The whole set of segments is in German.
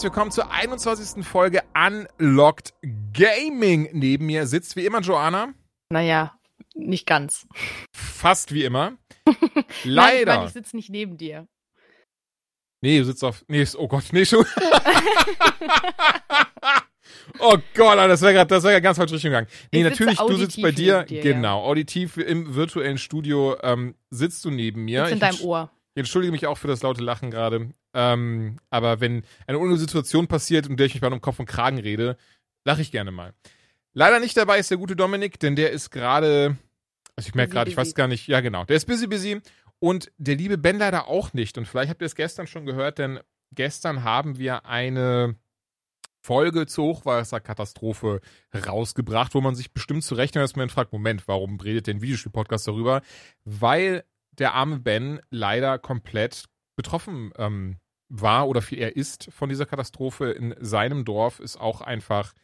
Herzlich willkommen zur 21. Folge Unlocked Gaming. Neben mir sitzt wie immer Joanna. Naja, nicht ganz. Fast wie immer. Leider. Nein, ich, ich sitze nicht neben dir. Nee, du sitzt auf. Nee, oh Gott, nee, schon. oh Gott, das wäre gerade wär ganz falsch Richtung gegangen. Nee, natürlich, du sitzt bei dir, dir genau, ja. auditiv im virtuellen Studio ähm, sitzt du neben mir. Sitzt in deinem Ohr. Ich entschuldige mich auch für das laute Lachen gerade. Ähm, aber wenn eine unruhige Situation passiert, in der ich mich bei einem Kopf und Kragen rede, lache ich gerne mal. Leider nicht dabei ist der gute Dominik, denn der ist gerade, also ich merke gerade, ich weiß gar nicht, ja genau, der ist busy, busy. Und der liebe Ben leider auch nicht. Und vielleicht habt ihr es gestern schon gehört, denn gestern haben wir eine Folge zur Hochwasserkatastrophe rausgebracht, wo man sich bestimmt zu Recht erstmal fragt, Moment, warum redet denn Videospiel-Podcast darüber? Weil der arme Ben leider komplett betroffen ähm, war oder viel er ist von dieser Katastrophe. In seinem Dorf ist auch einfach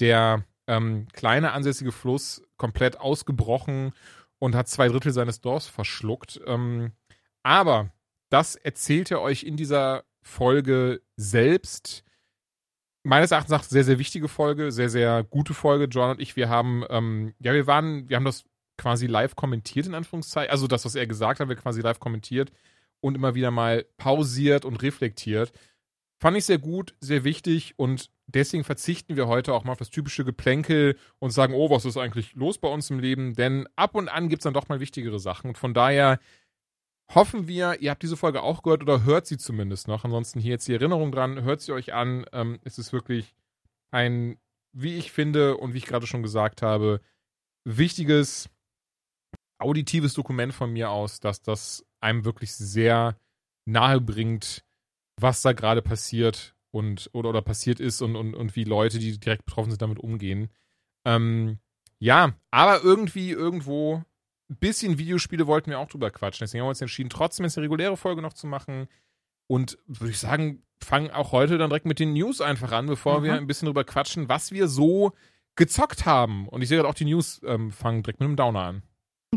der ähm, kleine ansässige Fluss komplett ausgebrochen und hat zwei Drittel seines Dorfs verschluckt. Ähm, aber das erzählt er euch in dieser Folge selbst. Meines Erachtens nach sehr, sehr wichtige Folge, sehr, sehr gute Folge. John und ich, wir haben, ähm, ja, wir waren, wir haben das quasi live kommentiert, in Anführungszeichen. Also das, was er gesagt hat, wir quasi live kommentiert und immer wieder mal pausiert und reflektiert. Fand ich sehr gut, sehr wichtig und deswegen verzichten wir heute auch mal auf das typische Geplänkel und sagen, oh, was ist eigentlich los bei uns im Leben? Denn ab und an gibt es dann doch mal wichtigere Sachen. Und von daher hoffen wir, ihr habt diese Folge auch gehört oder hört sie zumindest noch. Ansonsten hier jetzt die Erinnerung dran, hört sie euch an. Ähm, es ist wirklich ein, wie ich finde und wie ich gerade schon gesagt habe, wichtiges, auditives Dokument von mir aus, dass das einem wirklich sehr nahe bringt, was da gerade passiert und oder, oder passiert ist und, und, und wie Leute, die direkt betroffen sind, damit umgehen. Ähm, ja, aber irgendwie, irgendwo, ein bisschen Videospiele wollten wir auch drüber quatschen. Deswegen haben wir uns entschieden, trotzdem jetzt eine reguläre Folge noch zu machen. Und würde ich sagen, fangen auch heute dann direkt mit den News einfach an, bevor mhm. wir ein bisschen drüber quatschen, was wir so gezockt haben. Und ich sehe gerade auch die News ähm, fangen direkt mit einem Downer an.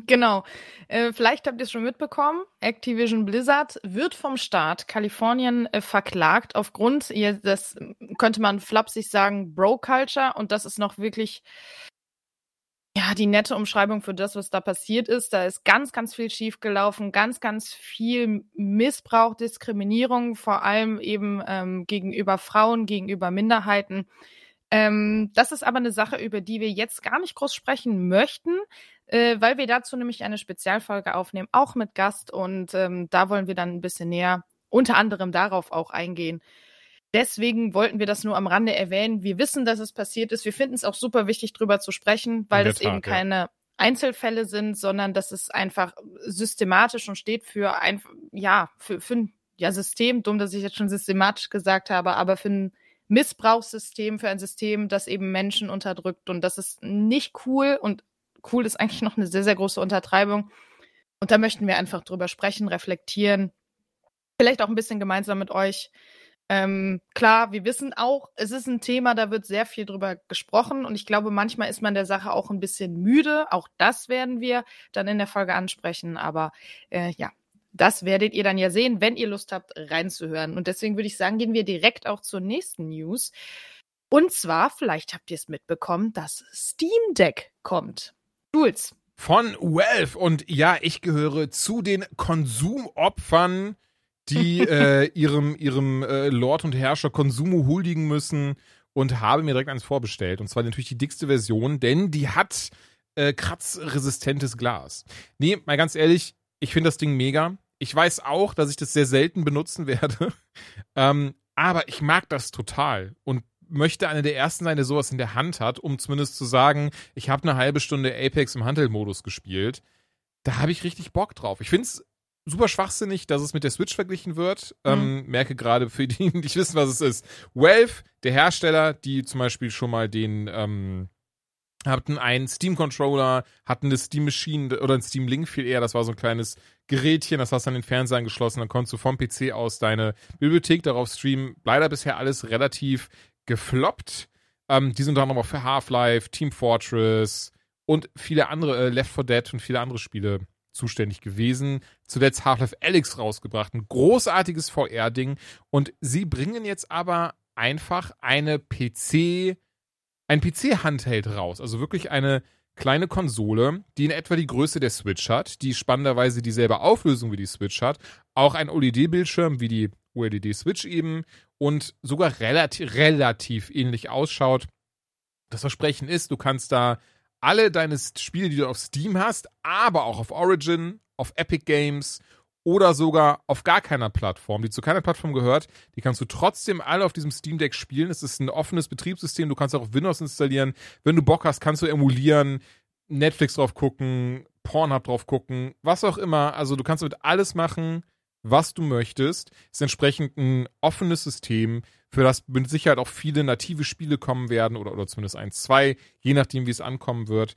Genau. Äh, vielleicht habt ihr es schon mitbekommen. Activision Blizzard wird vom Staat Kalifornien äh, verklagt aufgrund, ihr, das könnte man flapsig sagen, Bro-Culture. Und das ist noch wirklich ja, die nette Umschreibung für das, was da passiert ist. Da ist ganz, ganz viel schiefgelaufen, ganz, ganz viel Missbrauch, Diskriminierung, vor allem eben ähm, gegenüber Frauen, gegenüber Minderheiten. Ähm, das ist aber eine Sache, über die wir jetzt gar nicht groß sprechen möchten, äh, weil wir dazu nämlich eine Spezialfolge aufnehmen, auch mit Gast. Und ähm, da wollen wir dann ein bisschen näher unter anderem darauf auch eingehen. Deswegen wollten wir das nur am Rande erwähnen. Wir wissen, dass es passiert ist. Wir finden es auch super wichtig, drüber zu sprechen, weil es eben keine ja. Einzelfälle sind, sondern dass es einfach systematisch und steht für ein, ja, für, für ein ja, System, dumm, dass ich jetzt schon systematisch gesagt habe, aber für ein Missbrauchssystem, für ein System, das eben Menschen unterdrückt. Und das ist nicht cool und cool ist eigentlich noch eine sehr, sehr große Untertreibung. Und da möchten wir einfach drüber sprechen, reflektieren. Vielleicht auch ein bisschen gemeinsam mit euch. Ähm, klar, wir wissen auch, es ist ein Thema, da wird sehr viel drüber gesprochen und ich glaube, manchmal ist man der Sache auch ein bisschen müde. Auch das werden wir dann in der Folge ansprechen. Aber äh, ja, das werdet ihr dann ja sehen, wenn ihr Lust habt, reinzuhören. Und deswegen würde ich sagen, gehen wir direkt auch zur nächsten News. Und zwar, vielleicht habt ihr es mitbekommen, dass Steam Deck kommt. Jules. Von Valve. Und ja, ich gehöre zu den Konsumopfern, die äh, ihrem, ihrem äh, Lord und Herrscher Konsumo huldigen müssen und habe mir direkt eins vorbestellt. Und zwar natürlich die dickste Version, denn die hat äh, kratzresistentes Glas. Nee, mal ganz ehrlich, ich finde das Ding mega. Ich weiß auch, dass ich das sehr selten benutzen werde. ähm, aber ich mag das total. Und möchte einer der ersten sein, der sowas in der Hand hat, um zumindest zu sagen, ich habe eine halbe Stunde Apex im Handelmodus gespielt. Da habe ich richtig Bock drauf. Ich finde es super schwachsinnig, dass es mit der Switch verglichen wird. Mhm. Ähm, merke gerade für die, die nicht wissen, was es ist. Valve, der Hersteller, die zum Beispiel schon mal den ähm, hatten einen Steam-Controller, hatten eine Steam-Machine oder ein Steam-Link viel eher. Das war so ein kleines Gerätchen, das hast du an den Fernseher angeschlossen. Dann konntest du vom PC aus deine Bibliothek darauf streamen. Leider bisher alles relativ gefloppt. Ähm, die sind unter anderem auch für Half-Life, Team Fortress und viele andere, äh, Left 4 Dead und viele andere Spiele zuständig gewesen. Zuletzt Half-Life Alyx rausgebracht. Ein großartiges VR-Ding. Und sie bringen jetzt aber einfach eine PC, ein PC-Handheld raus. Also wirklich eine kleine Konsole, die in etwa die Größe der Switch hat, die spannenderweise dieselbe Auflösung wie die Switch hat, auch ein OLED-Bildschirm wie die OLED Switch eben und sogar relativ, relativ ähnlich ausschaut. Das Versprechen ist, du kannst da alle deine Spiele, die du auf Steam hast, aber auch auf Origin, auf Epic Games oder sogar auf gar keiner Plattform, die zu keiner Plattform gehört, die kannst du trotzdem alle auf diesem Steam Deck spielen. Es ist ein offenes Betriebssystem, du kannst auch Windows installieren. Wenn du Bock hast, kannst du emulieren, Netflix drauf gucken, Pornhub drauf gucken, was auch immer. Also du kannst damit alles machen, was du möchtest. Ist entsprechend ein offenes System, für das mit Sicherheit auch viele native Spiele kommen werden oder, oder zumindest ein, zwei, je nachdem, wie es ankommen wird.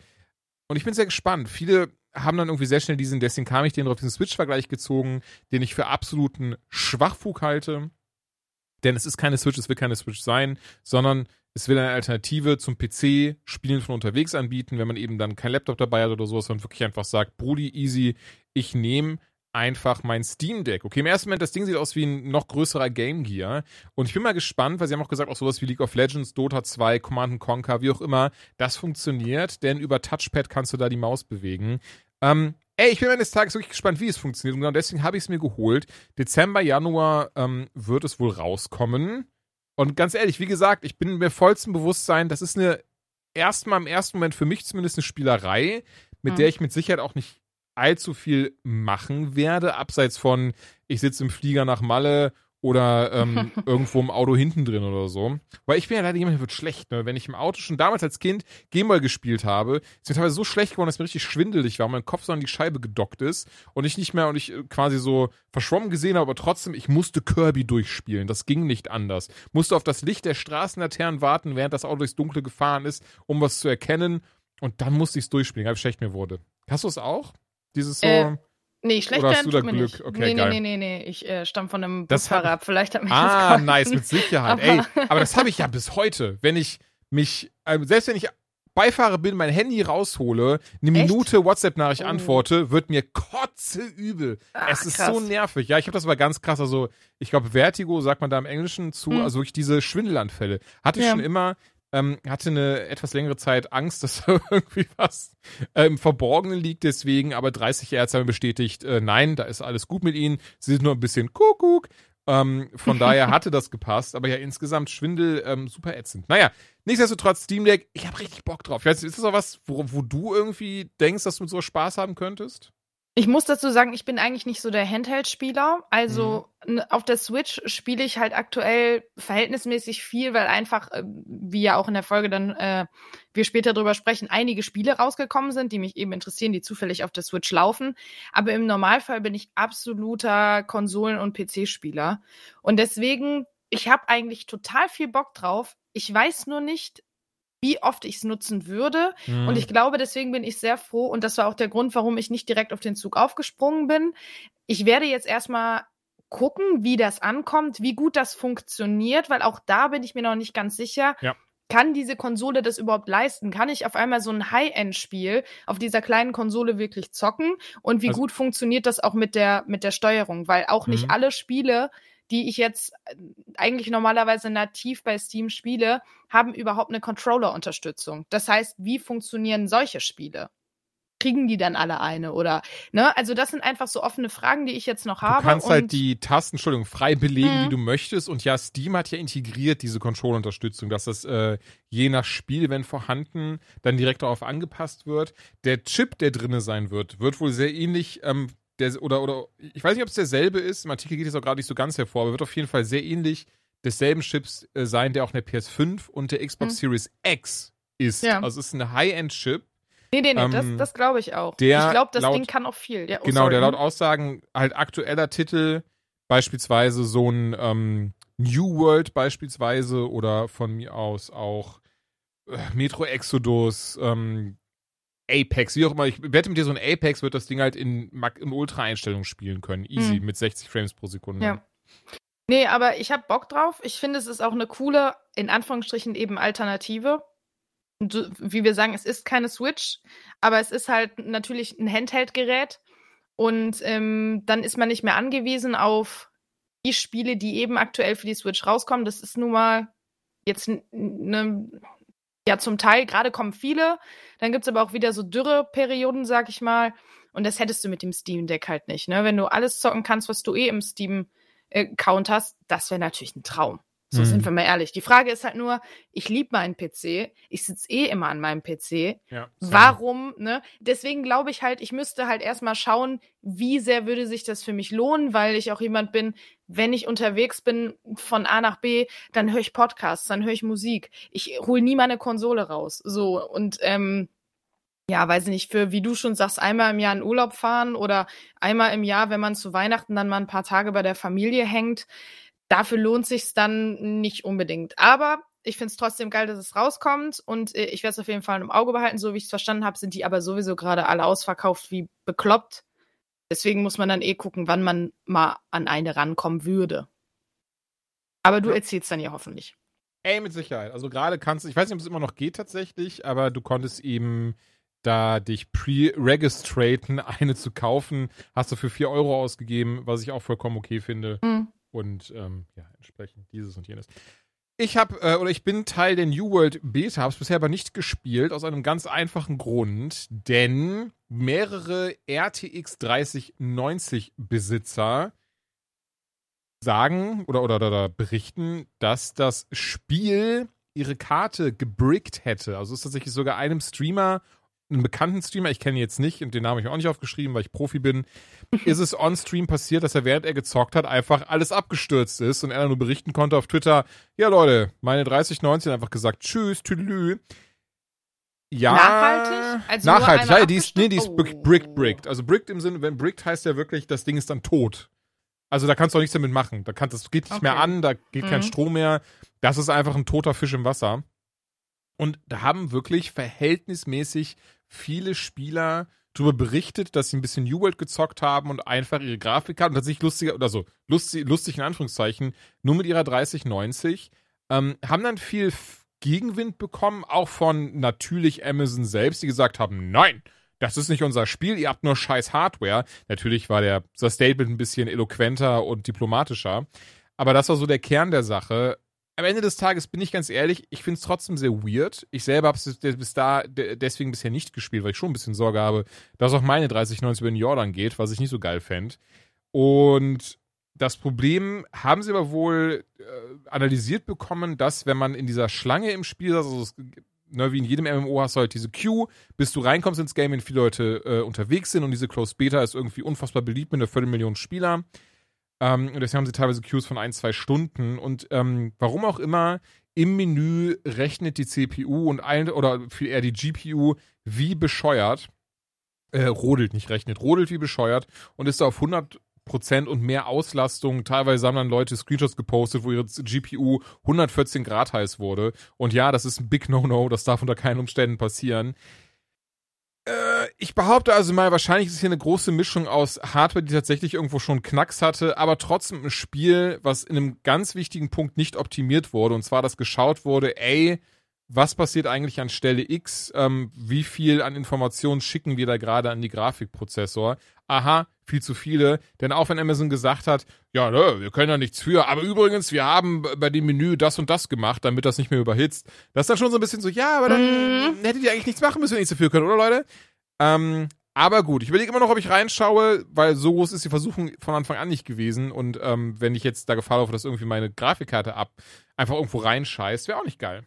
Und ich bin sehr gespannt. Viele haben dann irgendwie sehr schnell diesen, deswegen kam ich den auf diesen Switch-Vergleich gezogen, den ich für absoluten Schwachfug halte. Denn es ist keine Switch, es will keine Switch sein, sondern es will eine Alternative zum PC Spielen von unterwegs anbieten, wenn man eben dann kein Laptop dabei hat oder sowas, sondern wirklich einfach sagt, Brudi, easy, ich nehme einfach mein Steam Deck. Okay, im ersten Moment, das Ding sieht aus wie ein noch größerer Game Gear. Und ich bin mal gespannt, weil sie haben auch gesagt, auch sowas wie League of Legends, Dota 2, Command Conquer, wie auch immer, das funktioniert, denn über Touchpad kannst du da die Maus bewegen. Ähm, ey, ich bin eines Tages wirklich gespannt, wie es funktioniert. Und genau deswegen habe ich es mir geholt. Dezember, Januar ähm, wird es wohl rauskommen. Und ganz ehrlich, wie gesagt, ich bin mir vollsten Bewusstsein, das ist eine erstmal im ersten Moment für mich zumindest eine Spielerei, mit mhm. der ich mit Sicherheit auch nicht allzu viel machen werde, abseits von, ich sitze im Flieger nach Malle oder ähm, irgendwo im Auto hinten drin oder so. Weil ich bin ja leider jemand, der wird schlecht. Ne? Wenn ich im Auto schon damals als Kind Gameboy gespielt habe, ist mir teilweise so schlecht geworden, dass mir richtig schwindelig war, mein Kopf so an die Scheibe gedockt ist und ich nicht mehr und ich äh, quasi so verschwommen gesehen habe, aber trotzdem, ich musste Kirby durchspielen. Das ging nicht anders. Musste auf das Licht der Straßenlaternen warten, während das Auto durchs Dunkle gefahren ist, um was zu erkennen. Und dann musste ich es durchspielen, weil es schlecht mir wurde. Hast du es auch? Dieses so. Äh, Nee, schlecht Oder hast du da Glück? Nicht. Okay, nee, geil. nee, nee, nee, Ich äh, stamme von einem das Busfahrer ab. Vielleicht hat mich ah, das Ah, nice, mit Sicherheit. aber Ey, aber das habe ich ja bis heute. Wenn ich mich, äh, selbst wenn ich Beifahrer bin, mein Handy raushole, eine Minute WhatsApp-Nachricht oh. antworte, wird mir kotzeübel. Ach, es ist krass. so nervig. Ja, ich habe das aber ganz krass. Also, ich glaube, Vertigo sagt man da im Englischen zu. Hm. Also wirklich diese Schwindelanfälle. Hatte ich ja. schon immer ähm, hatte eine etwas längere Zeit Angst, dass da irgendwie was äh, im Verborgenen liegt, deswegen, aber 30 Ärzte haben bestätigt, äh, nein, da ist alles gut mit ihnen, sie sind nur ein bisschen Kuckuck. Ähm, von daher hatte das gepasst, aber ja, insgesamt Schwindel ähm, super ätzend. Naja, nichtsdestotrotz Steam Deck, ich habe richtig Bock drauf. Ich weiß, ist das auch was, wo, wo du irgendwie denkst, dass du mit so Spaß haben könntest? Ich muss dazu sagen, ich bin eigentlich nicht so der Handheld-Spieler. Also mhm. auf der Switch spiele ich halt aktuell verhältnismäßig viel, weil einfach, äh, wie ja auch in der Folge dann äh, wir später drüber sprechen, einige Spiele rausgekommen sind, die mich eben interessieren, die zufällig auf der Switch laufen. Aber im Normalfall bin ich absoluter Konsolen- und PC-Spieler. Und deswegen, ich habe eigentlich total viel Bock drauf. Ich weiß nur nicht, wie oft ich es nutzen würde. Mhm. Und ich glaube, deswegen bin ich sehr froh. Und das war auch der Grund, warum ich nicht direkt auf den Zug aufgesprungen bin. Ich werde jetzt erstmal gucken, wie das ankommt, wie gut das funktioniert, weil auch da bin ich mir noch nicht ganz sicher. Ja. Kann diese Konsole das überhaupt leisten? Kann ich auf einmal so ein High-End-Spiel auf dieser kleinen Konsole wirklich zocken? Und wie also, gut funktioniert das auch mit der, mit der Steuerung? Weil auch nicht mhm. alle Spiele die ich jetzt äh, eigentlich normalerweise nativ bei Steam spiele, haben überhaupt eine Controller-Unterstützung. Das heißt, wie funktionieren solche Spiele? kriegen die dann alle eine oder ne also das sind einfach so offene Fragen die ich jetzt noch habe du kannst halt die Tasten Entschuldigung frei belegen mhm. wie du möchtest und ja Steam hat ja integriert diese Control-Unterstützung dass das äh, je nach Spiel wenn vorhanden dann direkt darauf angepasst wird der Chip der drinne sein wird wird wohl sehr ähnlich ähm, der, oder, oder, ich weiß nicht, ob es derselbe ist, im Artikel geht es auch gerade nicht so ganz hervor, aber wird auf jeden Fall sehr ähnlich desselben Chips äh, sein, der auch in der PS5 und der Xbox mhm. Series X ist. Ja. Also es ist ein High-End-Chip. Nee, nee, nee, ähm, das, das glaube ich auch. Der ich glaube, das laut, Ding kann auch viel. Ja, oh, genau, sorry. der laut Aussagen halt aktueller Titel, beispielsweise so ein ähm, New World beispielsweise oder von mir aus auch äh, Metro Exodus, ähm, Apex, wie auch immer. Ich wette mit dir, so ein Apex wird das Ding halt in, in Ultra-Einstellungen spielen können. Easy, hm. mit 60 Frames pro Sekunde. Ja. Nee, aber ich habe Bock drauf. Ich finde, es ist auch eine coole, in Anführungsstrichen eben Alternative. Und wie wir sagen, es ist keine Switch, aber es ist halt natürlich ein Handheld-Gerät. Und ähm, dann ist man nicht mehr angewiesen auf die Spiele, die eben aktuell für die Switch rauskommen. Das ist nun mal jetzt ne, ja zum Teil, gerade kommen viele, dann gibt's aber auch wieder so Dürreperioden, sag ich mal. Und das hättest du mit dem Steam Deck halt nicht. Ne? Wenn du alles zocken kannst, was du eh im Steam-Account hast, das wäre natürlich ein Traum. So mhm. sind wir mal ehrlich. Die Frage ist halt nur, ich liebe meinen PC, ich sitze eh immer an meinem PC. Ja, Warum, ne? Deswegen glaube ich halt, ich müsste halt erstmal schauen, wie sehr würde sich das für mich lohnen, weil ich auch jemand bin, wenn ich unterwegs bin von A nach B, dann höre ich Podcasts, dann höre ich Musik. Ich hole nie meine Konsole raus. So, und ähm, ja, weiß ich nicht, für, wie du schon sagst, einmal im Jahr in Urlaub fahren oder einmal im Jahr, wenn man zu Weihnachten dann mal ein paar Tage bei der Familie hängt dafür lohnt sich's dann nicht unbedingt. Aber ich finde es trotzdem geil, dass es rauskommt und äh, ich werde es auf jeden Fall im Auge behalten. So wie ich es verstanden habe, sind die aber sowieso gerade alle ausverkauft wie bekloppt. Deswegen muss man dann eh gucken, wann man mal an eine rankommen würde. Aber du ja. erzählst dann ja hoffentlich. Ey, mit Sicherheit. Also gerade kannst du, ich weiß nicht, ob es immer noch geht tatsächlich, aber du konntest eben da dich pre-registraten, eine zu kaufen, hast du für 4 Euro ausgegeben, was ich auch vollkommen okay finde. Mhm. Und ähm, ja, entsprechend dieses und jenes. Ich habe äh, oder ich bin Teil der New World Beta, habe es bisher aber nicht gespielt aus einem ganz einfachen Grund, denn mehrere RTX 3090 Besitzer sagen oder, oder, oder berichten, dass das Spiel ihre Karte gebrickt hätte. Also ist tatsächlich sogar einem Streamer einen bekannten Streamer, ich kenne ihn jetzt nicht und den Namen habe ich auch nicht aufgeschrieben, weil ich Profi bin, ist es on-stream passiert, dass er während er gezockt hat, einfach alles abgestürzt ist und er nur berichten konnte auf Twitter, ja Leute, meine 3090 einfach gesagt, tschüss, tüdelü. Ja, nachhaltig? Also nachhaltig, ja, die ist, nee, die ist oh. bricked, bricked. Also bricked im Sinne, wenn bricked heißt ja wirklich, das Ding ist dann tot. Also da kannst du auch nichts damit machen. Da kann, das geht nicht okay. mehr an, da geht mhm. kein Strom mehr. Das ist einfach ein toter Fisch im Wasser. Und da haben wirklich verhältnismäßig viele Spieler darüber berichtet, dass sie ein bisschen New World gezockt haben und einfach ihre Grafikkarte und tatsächlich lustiger, oder so, lustig, lustig in Anführungszeichen, nur mit ihrer 3090, ähm, haben dann viel Gegenwind bekommen, auch von natürlich Amazon selbst, die gesagt haben, nein, das ist nicht unser Spiel, ihr habt nur scheiß Hardware. Natürlich war der, das Statement ein bisschen eloquenter und diplomatischer. Aber das war so der Kern der Sache am Ende des Tages bin ich ganz ehrlich, ich finde es trotzdem sehr weird. Ich selber habe es bis da deswegen bisher nicht gespielt, weil ich schon ein bisschen Sorge habe, dass auch meine 3090 über den Jordan geht, was ich nicht so geil fände. Und das Problem haben sie aber wohl äh, analysiert bekommen, dass wenn man in dieser Schlange im Spiel, also es, ne, wie in jedem MMO hast du halt diese Queue, bis du reinkommst ins Game, wenn viele Leute äh, unterwegs sind und diese Closed Beta ist irgendwie unfassbar beliebt mit einer Viertelmillion Spieler. Ähm, und deswegen haben sie teilweise Queues von ein, zwei Stunden. Und ähm, warum auch immer, im Menü rechnet die CPU und ein, oder viel eher die GPU wie bescheuert. Äh, rodelt, nicht rechnet, rodelt wie bescheuert und ist da auf 100 Prozent und mehr Auslastung. Teilweise haben dann Leute Screenshots gepostet, wo ihre GPU 114 Grad heiß wurde. Und ja, das ist ein Big No-No, das darf unter keinen Umständen passieren. Äh, ich behaupte also mal, wahrscheinlich ist hier eine große Mischung aus Hardware, die tatsächlich irgendwo schon Knacks hatte, aber trotzdem ein Spiel, was in einem ganz wichtigen Punkt nicht optimiert wurde. Und zwar, dass geschaut wurde, ey, was passiert eigentlich an Stelle X? Ähm, wie viel an Informationen schicken wir da gerade an die Grafikprozessor? Aha, viel zu viele. Denn auch wenn Amazon gesagt hat, ja, ne, wir können da nichts für, aber übrigens, wir haben bei dem Menü das und das gemacht, damit das nicht mehr überhitzt. Das ist dann schon so ein bisschen so, ja, aber dann mm. hättet ihr eigentlich nichts machen müssen, wenn ihr nichts dafür könnt, oder Leute? Ähm, aber gut, ich überlege immer noch, ob ich reinschaue, weil so groß ist die Versuchung von Anfang an nicht gewesen. Und ähm, wenn ich jetzt da Gefahr laufe, dass irgendwie meine Grafikkarte ab einfach irgendwo reinscheißt, wäre auch nicht geil.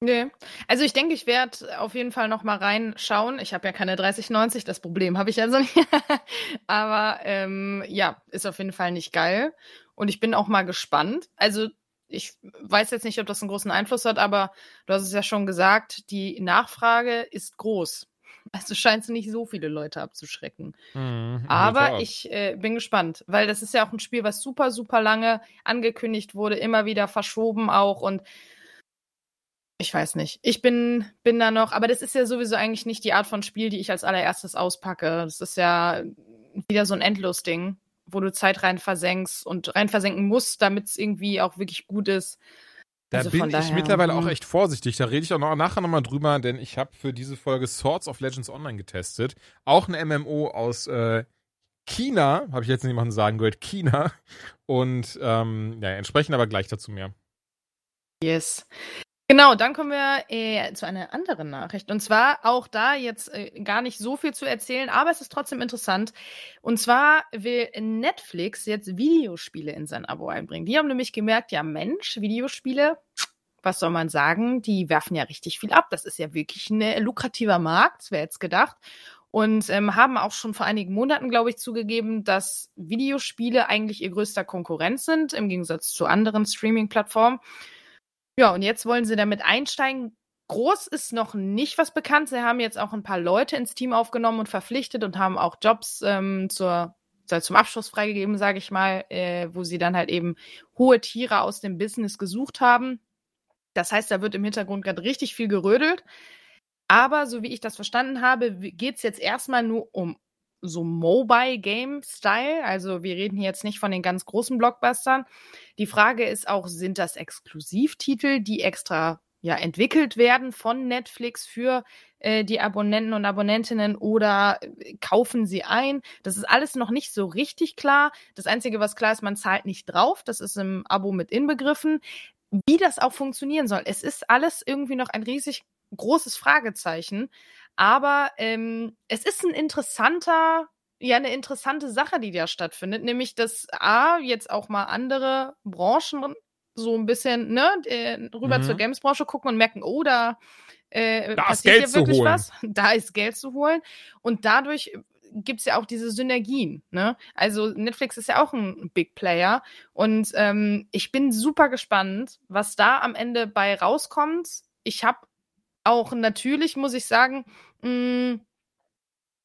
Nee. Also ich denke, ich werde auf jeden Fall noch mal reinschauen. Ich habe ja keine 3090, das Problem habe ich also nicht. Aber ähm, ja, ist auf jeden Fall nicht geil. Und ich bin auch mal gespannt. Also ich weiß jetzt nicht, ob das einen großen Einfluss hat, aber du hast es ja schon gesagt, die Nachfrage ist groß. Also scheint es nicht so viele Leute abzuschrecken. Mhm, aber ich äh, bin gespannt, weil das ist ja auch ein Spiel, was super, super lange angekündigt wurde, immer wieder verschoben auch und ich weiß nicht. Ich bin, bin da noch, aber das ist ja sowieso eigentlich nicht die Art von Spiel, die ich als allererstes auspacke. Das ist ja wieder so ein Endlos-Ding, wo du Zeit rein versenkst und rein versenken musst, damit es irgendwie auch wirklich gut ist. Da also bin ich mittlerweile auch hm. echt vorsichtig. Da rede ich auch noch, nachher nochmal drüber, denn ich habe für diese Folge Swords of Legends Online getestet. Auch ein MMO aus, äh, China, habe ich jetzt jemanden sagen gehört, China. Und ähm, ja, entsprechend aber gleich dazu mehr. Yes. Genau, dann kommen wir äh, zu einer anderen Nachricht. Und zwar auch da jetzt äh, gar nicht so viel zu erzählen, aber es ist trotzdem interessant. Und zwar will Netflix jetzt Videospiele in sein Abo einbringen. Die haben nämlich gemerkt, ja Mensch, Videospiele, was soll man sagen, die werfen ja richtig viel ab. Das ist ja wirklich ein äh, lukrativer Markt, wer jetzt gedacht. Und ähm, haben auch schon vor einigen Monaten, glaube ich, zugegeben, dass Videospiele eigentlich ihr größter Konkurrent sind, im Gegensatz zu anderen Streaming-Plattformen. Ja, und jetzt wollen sie damit einsteigen. Groß ist noch nicht was bekannt. Sie haben jetzt auch ein paar Leute ins Team aufgenommen und verpflichtet und haben auch Jobs ähm, zur, zum Abschluss freigegeben, sage ich mal, äh, wo sie dann halt eben hohe Tiere aus dem Business gesucht haben. Das heißt, da wird im Hintergrund gerade richtig viel gerödelt. Aber so wie ich das verstanden habe, geht es jetzt erstmal nur um so Mobile Game Style. Also wir reden hier jetzt nicht von den ganz großen Blockbustern. Die Frage ist auch, sind das Exklusivtitel, die extra ja entwickelt werden von Netflix für äh, die Abonnenten und Abonnentinnen oder äh, kaufen sie ein? Das ist alles noch nicht so richtig klar. Das einzige, was klar ist, man zahlt nicht drauf. Das ist im Abo mit inbegriffen. Wie das auch funktionieren soll, es ist alles irgendwie noch ein riesig großes Fragezeichen. Aber ähm, es ist ein interessanter, ja, eine interessante Sache, die da stattfindet, nämlich dass A, jetzt auch mal andere Branchen so ein bisschen, ne, rüber mhm. zur Games-Branche gucken und merken, oh, da, äh, da passiert Geld ja wirklich was. Da ist Geld zu holen. Und dadurch gibt es ja auch diese Synergien. Ne? Also Netflix ist ja auch ein Big Player und ähm, ich bin super gespannt, was da am Ende bei rauskommt. Ich habe auch natürlich, muss ich sagen, mh, mm,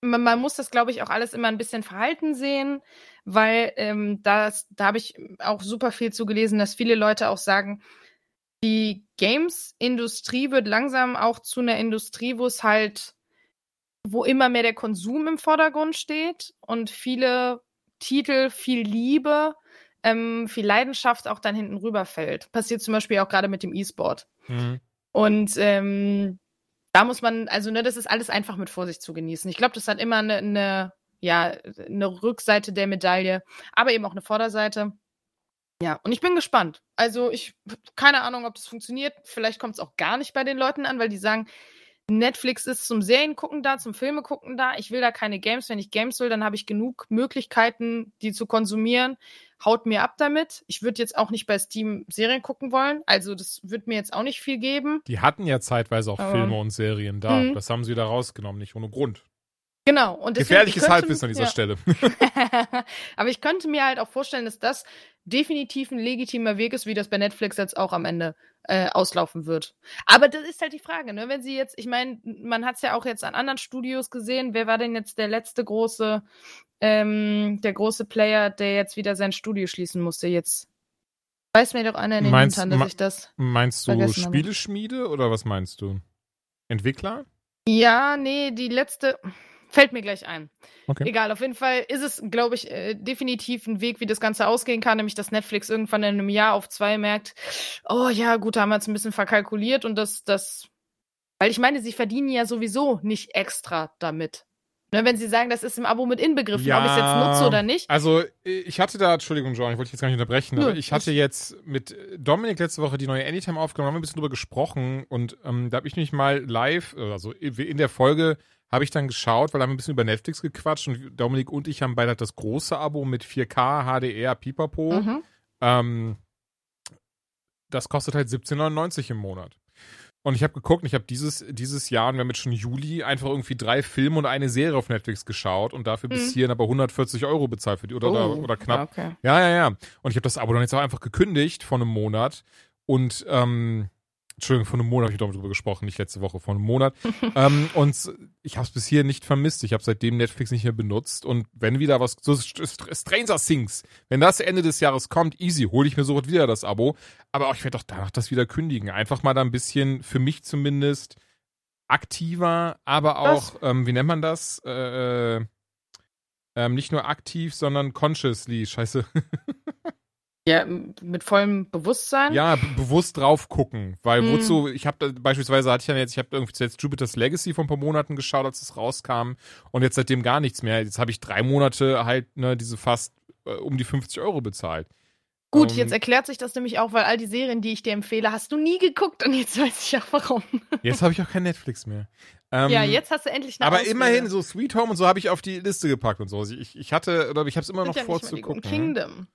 man, man, muss das, glaube ich, auch alles immer ein bisschen verhalten sehen, weil ähm, das, da habe ich auch super viel zu gelesen, dass viele Leute auch sagen, die Games-Industrie wird langsam auch zu einer Industrie, wo es halt, wo immer mehr der Konsum im Vordergrund steht und viele Titel, viel Liebe, ähm, viel Leidenschaft auch dann hinten rüberfällt. Passiert zum Beispiel auch gerade mit dem E-Sport. Mhm. Und ähm, da muss man, also ne, das ist alles einfach mit Vorsicht zu genießen. Ich glaube, das hat immer eine, eine, ja, eine Rückseite der Medaille, aber eben auch eine Vorderseite. Ja, und ich bin gespannt. Also ich, keine Ahnung, ob das funktioniert. Vielleicht kommt es auch gar nicht bei den Leuten an, weil die sagen, Netflix ist zum Serien gucken da, zum Filme gucken da. Ich will da keine Games. Wenn ich Games will, dann habe ich genug Möglichkeiten, die zu konsumieren. Haut mir ab damit. Ich würde jetzt auch nicht bei Steam Serien gucken wollen. Also das wird mir jetzt auch nicht viel geben. Die hatten ja zeitweise auch Aber, Filme und Serien da. Mh. Das haben sie da rausgenommen, nicht ohne Grund. Genau. Und deswegen, Gefährliches Halbwissen an dieser ja. Stelle. Aber ich könnte mir halt auch vorstellen, dass das definitiv ein legitimer Weg ist, wie das bei Netflix jetzt auch am Ende äh, auslaufen wird. Aber das ist halt die Frage, ne? Wenn sie jetzt, ich meine, man hat es ja auch jetzt an anderen Studios gesehen. Wer war denn jetzt der letzte große, ähm, der große Player, der jetzt wieder sein Studio schließen musste? Jetzt weiß mir doch einer in den meinst, Hintern, dass ich das. Meinst du Spieleschmiede oder was meinst du? Entwickler? Ja, nee, die letzte. Fällt mir gleich ein. Okay. Egal, auf jeden Fall ist es, glaube ich, äh, definitiv ein Weg, wie das Ganze ausgehen kann, nämlich dass Netflix irgendwann in einem Jahr auf zwei merkt, oh ja, gut, da haben wir jetzt ein bisschen verkalkuliert und das, das, weil ich meine, sie verdienen ja sowieso nicht extra damit. Ne, wenn sie sagen, das ist im Abo mit inbegriffen, ja, ob ich es jetzt nutze oder nicht. Also, ich hatte da, Entschuldigung, John, ich wollte dich jetzt gar nicht unterbrechen, Nö, aber ich hatte jetzt mit Dominik letzte Woche die neue Anytime aufgenommen, haben wir ein bisschen drüber gesprochen und ähm, da habe ich mich mal live, also in der Folge habe ich dann geschaut, weil haben wir ein bisschen über Netflix gequatscht und Dominik und ich haben beide das große Abo mit 4K, HDR, Pipapo. Mhm. Ähm, das kostet halt 17,99 im Monat. Und ich habe geguckt, ich habe dieses, dieses Jahr, und wir haben jetzt schon Juli, einfach irgendwie drei Filme und eine Serie auf Netflix geschaut und dafür mhm. bis hierhin aber 140 Euro bezahlt für die, oder, oh, oder, oder knapp. Okay. Ja, ja, ja. Und ich habe das Abo dann jetzt auch einfach gekündigt vor einem Monat und ähm, Entschuldigung, vor einem Monat habe ich darüber gesprochen, nicht letzte Woche, vor einem Monat. ähm, und ich habe es bis hier nicht vermisst. Ich habe seitdem Netflix nicht mehr benutzt. Und wenn wieder was, so Stranger Things, wenn das Ende des Jahres kommt, easy, hole ich mir sofort wieder das Abo. Aber auch ich werde doch danach das wieder kündigen. Einfach mal da ein bisschen, für mich zumindest, aktiver, aber auch, ähm, wie nennt man das? Äh, ähm, nicht nur aktiv, sondern consciously, scheiße. Ja, mit vollem Bewusstsein. Ja, bewusst drauf gucken, weil Hm. wozu, ich habe beispielsweise hatte ich dann jetzt, ich habe irgendwie jetzt Jupiter's Legacy vor ein paar Monaten geschaut, als es rauskam und jetzt seitdem gar nichts mehr. Jetzt habe ich drei Monate halt ne, diese fast äh, um die 50 Euro bezahlt. Gut, Ähm, jetzt erklärt sich das nämlich auch, weil all die Serien, die ich dir empfehle, hast du nie geguckt und jetzt weiß ich auch warum. Jetzt habe ich auch kein Netflix mehr. Ähm, ja, jetzt hast du endlich eine Aber Ausrede. immerhin, so Sweet Home und so habe ich auf die Liste gepackt und so. Ich, ich hatte, oder ich habe es immer noch ja vor zu gucken. Kingdom.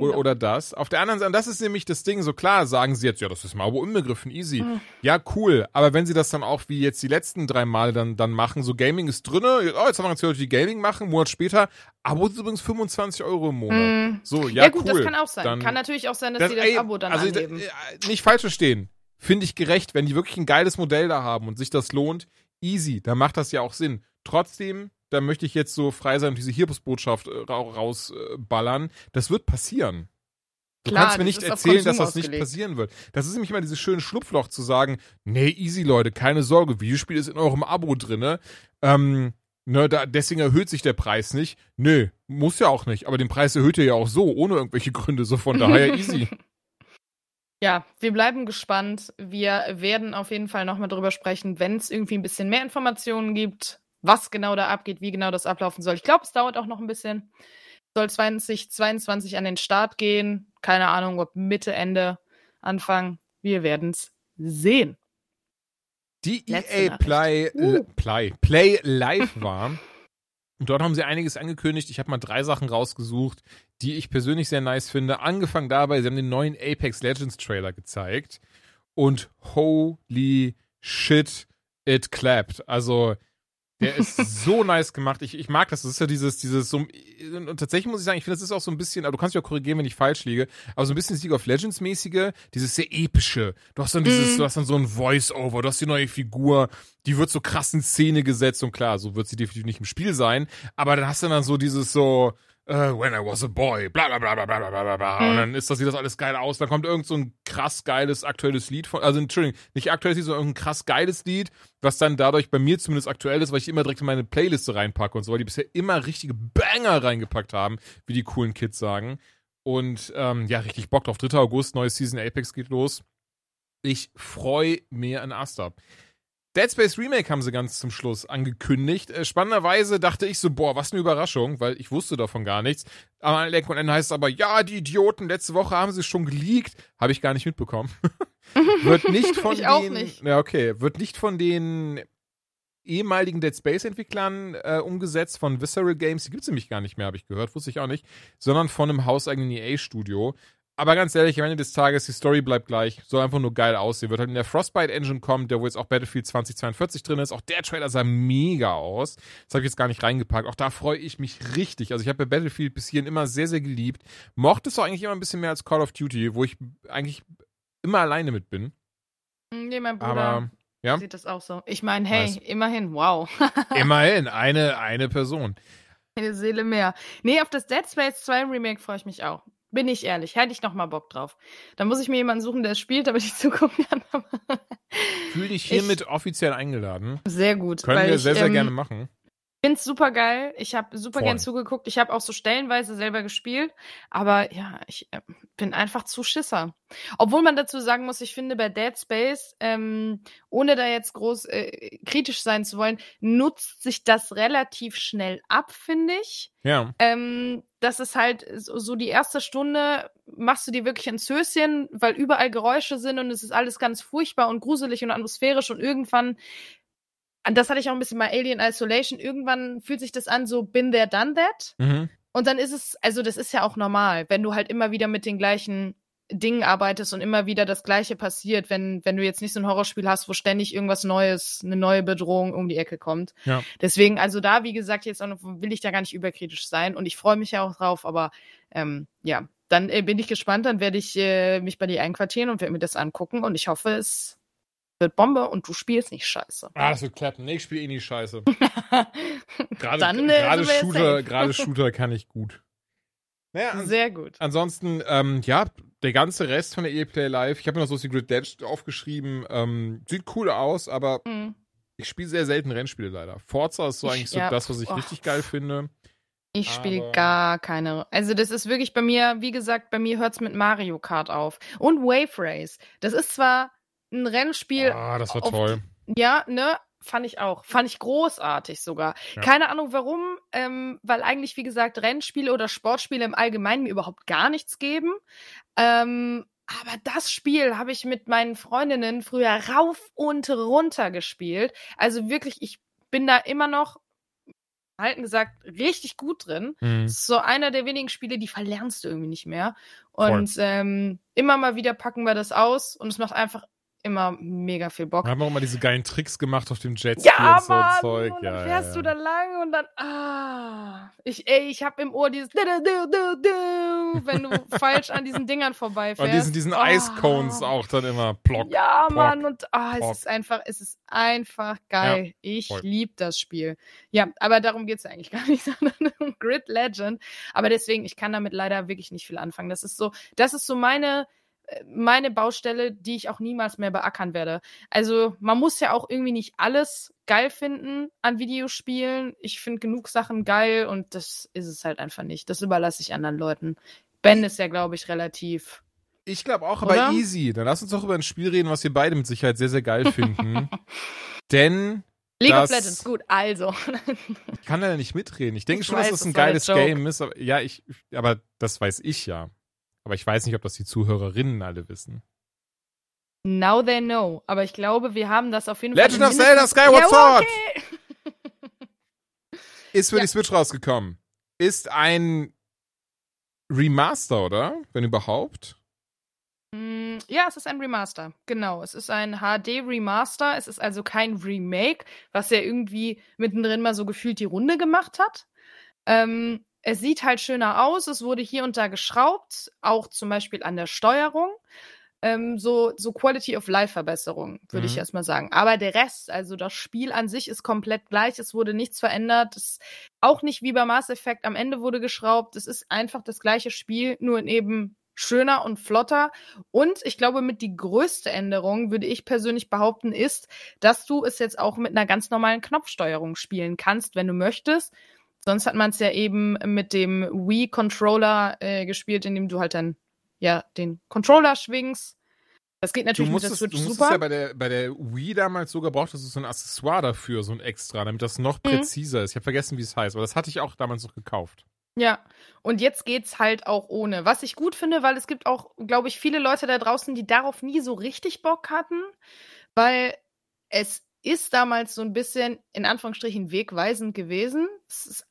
Oder, oder das. Auf der anderen Seite, das ist nämlich das Ding, so klar sagen sie jetzt, ja, das ist mal Abo inbegriffen, easy. Mhm. Ja, cool. Aber wenn sie das dann auch wie jetzt die letzten drei Mal dann, dann machen, so Gaming ist drinne, oh, jetzt haben wir uns Leute, die Gaming machen, einen Monat später, Abo ist übrigens 25 Euro im Monat. Mhm. So, ja, Ja, gut, cool. das kann auch sein. Dann- kann natürlich auch sein, dass Das- sie das ey, Abo dann also, anheben. äh, Nicht falsch verstehen. Finde ich gerecht, wenn die wirklich ein geiles Modell da haben und sich das lohnt, easy, dann macht das ja auch Sinn. Trotzdem, da möchte ich jetzt so frei sein und diese Hiobsbotschaft äh, ra rausballern. das wird passieren. Du Klar, kannst mir nicht erzählen, dass das nicht ausgelegt. passieren wird. Das ist nämlich immer dieses schöne Schlupfloch zu sagen, nee, easy Leute, keine Sorge, Videospiel ist in eurem Abo drinne. Ähm, ne, da, deswegen erhöht sich der Preis nicht. Nö, muss ja auch nicht. Aber den Preis erhöht ihr ja auch so, ohne irgendwelche Gründe. So von daher easy. Ja, wir bleiben gespannt. Wir werden auf jeden Fall nochmal drüber sprechen, wenn es irgendwie ein bisschen mehr Informationen gibt, was genau da abgeht, wie genau das ablaufen soll. Ich glaube, es dauert auch noch ein bisschen. Soll 2022 an den Start gehen. Keine Ahnung, ob Mitte, Ende, Anfang. Wir werden es sehen. Die Letzte EA Nachricht. Play, Uh. Play, Play Live war. Und dort haben sie einiges angekündigt. Ich habe mal drei Sachen rausgesucht, die ich persönlich sehr nice finde. Angefangen dabei, sie haben den neuen Apex Legends Trailer gezeigt. Und holy shit, it clapped. Also, der ist so nice gemacht. Ich, ich mag das. Das ist ja dieses, dieses so, und tatsächlich muss ich sagen, ich finde, das ist auch so ein bisschen, aber du kannst mich auch korrigieren, wenn ich falsch liege, aber so ein bisschen League of Legends mäßige, dieses sehr epische. Du hast dann dieses, Mhm. du hast dann so ein Voice-Over, du hast die neue Figur, die wird so krass in Szene gesetzt und klar, so wird sie definitiv nicht im Spiel sein, aber dann hast du dann so dieses so, Uh, when I was a boy, bla bla bla bla bla bla bla mhm. Und hm. dann ist das, sieht das alles geil aus. Dann kommt irgend so ein krass geiles aktuelles Lied von, also Entschuldigung, nicht aktuelles Lied, sondern irgendein krass geiles Lied, was dann dadurch bei mir zumindest aktuell ist, weil ich immer direkt in meine Playliste reinpacke und so, weil die bisher immer richtige Banger reingepackt haben, wie die coolen Kids sagen. Und ähm, ja, richtig Bock drauf. 3. August, neue Season Apex geht los. Ich freue mir an Astab. Dead Space Remake haben sie ganz zum Schluss angekündigt. Äh, spannenderweise dachte ich so, boah, was eine Überraschung, weil ich wusste davon gar nichts. Am Ende und Ende heißt es aber, ja, die Idioten, letzte Woche haben sie es schon geleakt. Habe ich gar nicht mitbekommen. wird nicht von den, nicht. Ja, okay, wird nicht von den ehemaligen Dead Space Entwicklern äh, umgesetzt von Visceral Games, die gibt's nämlich gar nicht mehr, habe ich gehört, wusste ich auch nicht, sondern von einem hauseigenen EA Studio. Aber ganz ehrlich, am Ende des Tages, die Story bleibt gleich, soll einfach nur geil aussehen. Wird halt in der Frostbite Engine kommen, der wo jetzt auch Battlefield 2042 drin ist. Auch der Trailer sah mega aus. Das habe ich jetzt gar nicht reingepackt. Auch da freue ich mich richtig. Also ich habe bei Battlefield bis hierhin immer sehr, sehr geliebt. Mochte es auch eigentlich immer ein bisschen mehr als Call of Duty, wo ich eigentlich immer alleine mit bin. Nee, mein Bruder Aber ja, sieht das auch so. Ich meine, hey, Nice. immerhin, wow. immerhin eine, eine Person. Eine Seele mehr. Nee, auf das Dead Space 2 Remake freue ich mich auch. Bin ich ehrlich, hätte ich noch mal Bock drauf. Da muss ich mir jemanden suchen, der es spielt, damit ich zugucken kann. Fühl dich hiermit offiziell eingeladen. Sehr gut. Können wir ich, sehr, sehr ähm, gerne machen. finde es super geil. Ich habe super Voll. gern zugeguckt. Ich habe auch so stellenweise selber gespielt. Aber ja, ich äh, bin einfach zu Schisser. Obwohl man dazu sagen muss, ich finde bei Dead Space, ähm, ohne da jetzt groß äh, kritisch sein zu wollen, nutzt sich das relativ schnell ab, finde ich. Ja. Ähm, das ist halt so, die erste Stunde, machst du dir wirklich ins Höschen, weil überall Geräusche sind und es ist alles ganz furchtbar und gruselig und atmosphärisch und irgendwann, das hatte ich auch ein bisschen bei Alien Isolation, irgendwann fühlt sich das an, so bin there, done that. Mhm. Und dann ist es, also das ist ja auch normal, wenn du halt immer wieder mit den gleichen Dingen arbeitest und immer wieder das Gleiche passiert, wenn, wenn du jetzt nicht so ein Horrorspiel hast, wo ständig irgendwas Neues, eine neue Bedrohung um die Ecke kommt. Ja. Deswegen, also da, wie gesagt, jetzt will ich da gar nicht überkritisch sein und ich freue mich ja auch drauf, aber ähm, ja, dann äh, bin ich gespannt, dann werde ich äh, mich bei dir einquartieren und werde mir das angucken und ich hoffe, es wird Bombe und du spielst nicht scheiße. Ah, das wird klappen. Nee, ich spiele eh nie scheiße. Gerade Dann, äh, gerade Shooter, gerade Shooter kann ich gut. Naja, Sehr gut. ansonsten, ähm, ja, der ganze Rest von der EA Play Live, ich habe mir noch so Secret Dead aufgeschrieben, ähm, sieht cool aus, aber Mhm. ich spiele sehr selten Rennspiele leider. Forza ist so Ich- eigentlich so ja, das, was ich oh. richtig geil finde. Ich spiele gar keine. Also das ist wirklich bei mir, wie gesagt, bei mir hört's mit Mario Kart auf. Und Wave Race. Das ist zwar ein Rennspiel, Ah, das war auf- toll. ja, ne? Fand ich auch. Fand ich großartig sogar. Ja. Keine Ahnung warum, ähm, weil eigentlich, wie gesagt, Rennspiele oder Sportspiele im Allgemeinen mir überhaupt gar nichts geben. Ähm, aber das Spiel habe ich mit meinen Freundinnen früher rauf und runter gespielt. Also wirklich, ich bin da immer noch, halten gesagt, richtig gut drin. Hm. Ist so einer der wenigen Spiele, die verlernst du irgendwie nicht mehr. Und ähm, immer mal wieder packen wir das aus und es macht einfach immer mega viel Bock. Wir haben auch mal diese geilen Tricks gemacht auf dem Jetski Ja, und so Mann! Zeug. Und Ja, dann ja, fährst ja. du da lang und dann, ah. Ich, ey, ich hab im Ohr dieses, wenn du falsch an diesen Dingern vorbeifährst. Und diesen, diesen Ah. Ice Cones auch dann immer plock. Ja, plock, Mann, und ah, es ist einfach, es ist einfach geil. ich voll. lieb das Spiel. Ja, aber darum geht's ja eigentlich gar nicht, sondern um Grid Legend. Aber deswegen, ich kann damit leider wirklich nicht viel anfangen. Das ist so, das ist so meine, meine Baustelle, die ich auch niemals mehr beackern werde. Also, man muss ja auch irgendwie nicht alles geil finden an Videospielen. Ich finde genug Sachen geil und das ist es halt einfach nicht. Das überlasse ich anderen Leuten. Ben ist ja, glaube ich, relativ. Ich glaube auch, aber Oder? easy. Dann lass uns doch über ein Spiel reden, was wir beide mit Sicherheit sehr, sehr geil finden. Denn League Das- of Legends, gut, also. ich kann leider nicht mitreden. Ich denke Ich schon, weiß, dass das ein geiles. Game ist. Aber, ja, ich, aber das weiß ich ja. Aber ich weiß nicht, ob das die Zuhörerinnen alle wissen. Now they know. Aber ich glaube, wir haben das auf jeden Fall. Legend of Zelda Skyward Sword okay. ist für Ja. die Switch rausgekommen. Ist ein Remaster, oder? Wenn überhaupt. Mm, Ja, es ist ein Remaster. Genau. Es ist ein HD-Remaster. Es ist also kein Remake, was ja irgendwie mittendrin mal so gefühlt die Runde gemacht hat. Ähm, es sieht halt schöner aus. Es wurde hier und da geschraubt, auch zum Beispiel an der Steuerung. Ähm, so, so Quality of Life Verbesserung, würde ich Mhm. erstmal sagen. Aber der Rest, also das Spiel an sich ist komplett gleich. Es wurde nichts verändert. Es, auch nicht wie bei Mass Effect am Ende wurde geschraubt. Es ist einfach das gleiche Spiel, nur eben schöner und flotter. Und ich glaube, mit die größteÄnderung, würde ich persönlich behaupten, ist, dass du es jetzt auch mit einer ganz normalen Knopfsteuerung spielen kannst, wenn du möchtest. Sonst hat man es ja eben mit dem Wii-Controller äh, gespielt, indem du halt dann ja den Controller schwingst. Das geht Du natürlich mit der musstest, Switch du musstest super. ja bei der, bei der Wii damals sogar braucht es so ein Accessoire dafür, so ein extra, damit das noch Mhm. präziser ist. Ich habe vergessen, wie es heißt, aber das hatte ich auch damals noch gekauft. Ja, und jetzt geht's halt auch ohne. Was ich gut finde, weil es gibt auch, glaube ich, viele Leute da draußen, die darauf nie so richtig Bock hatten, weil es ist damals so ein bisschen in Anführungsstrichen wegweisend gewesen. Es ist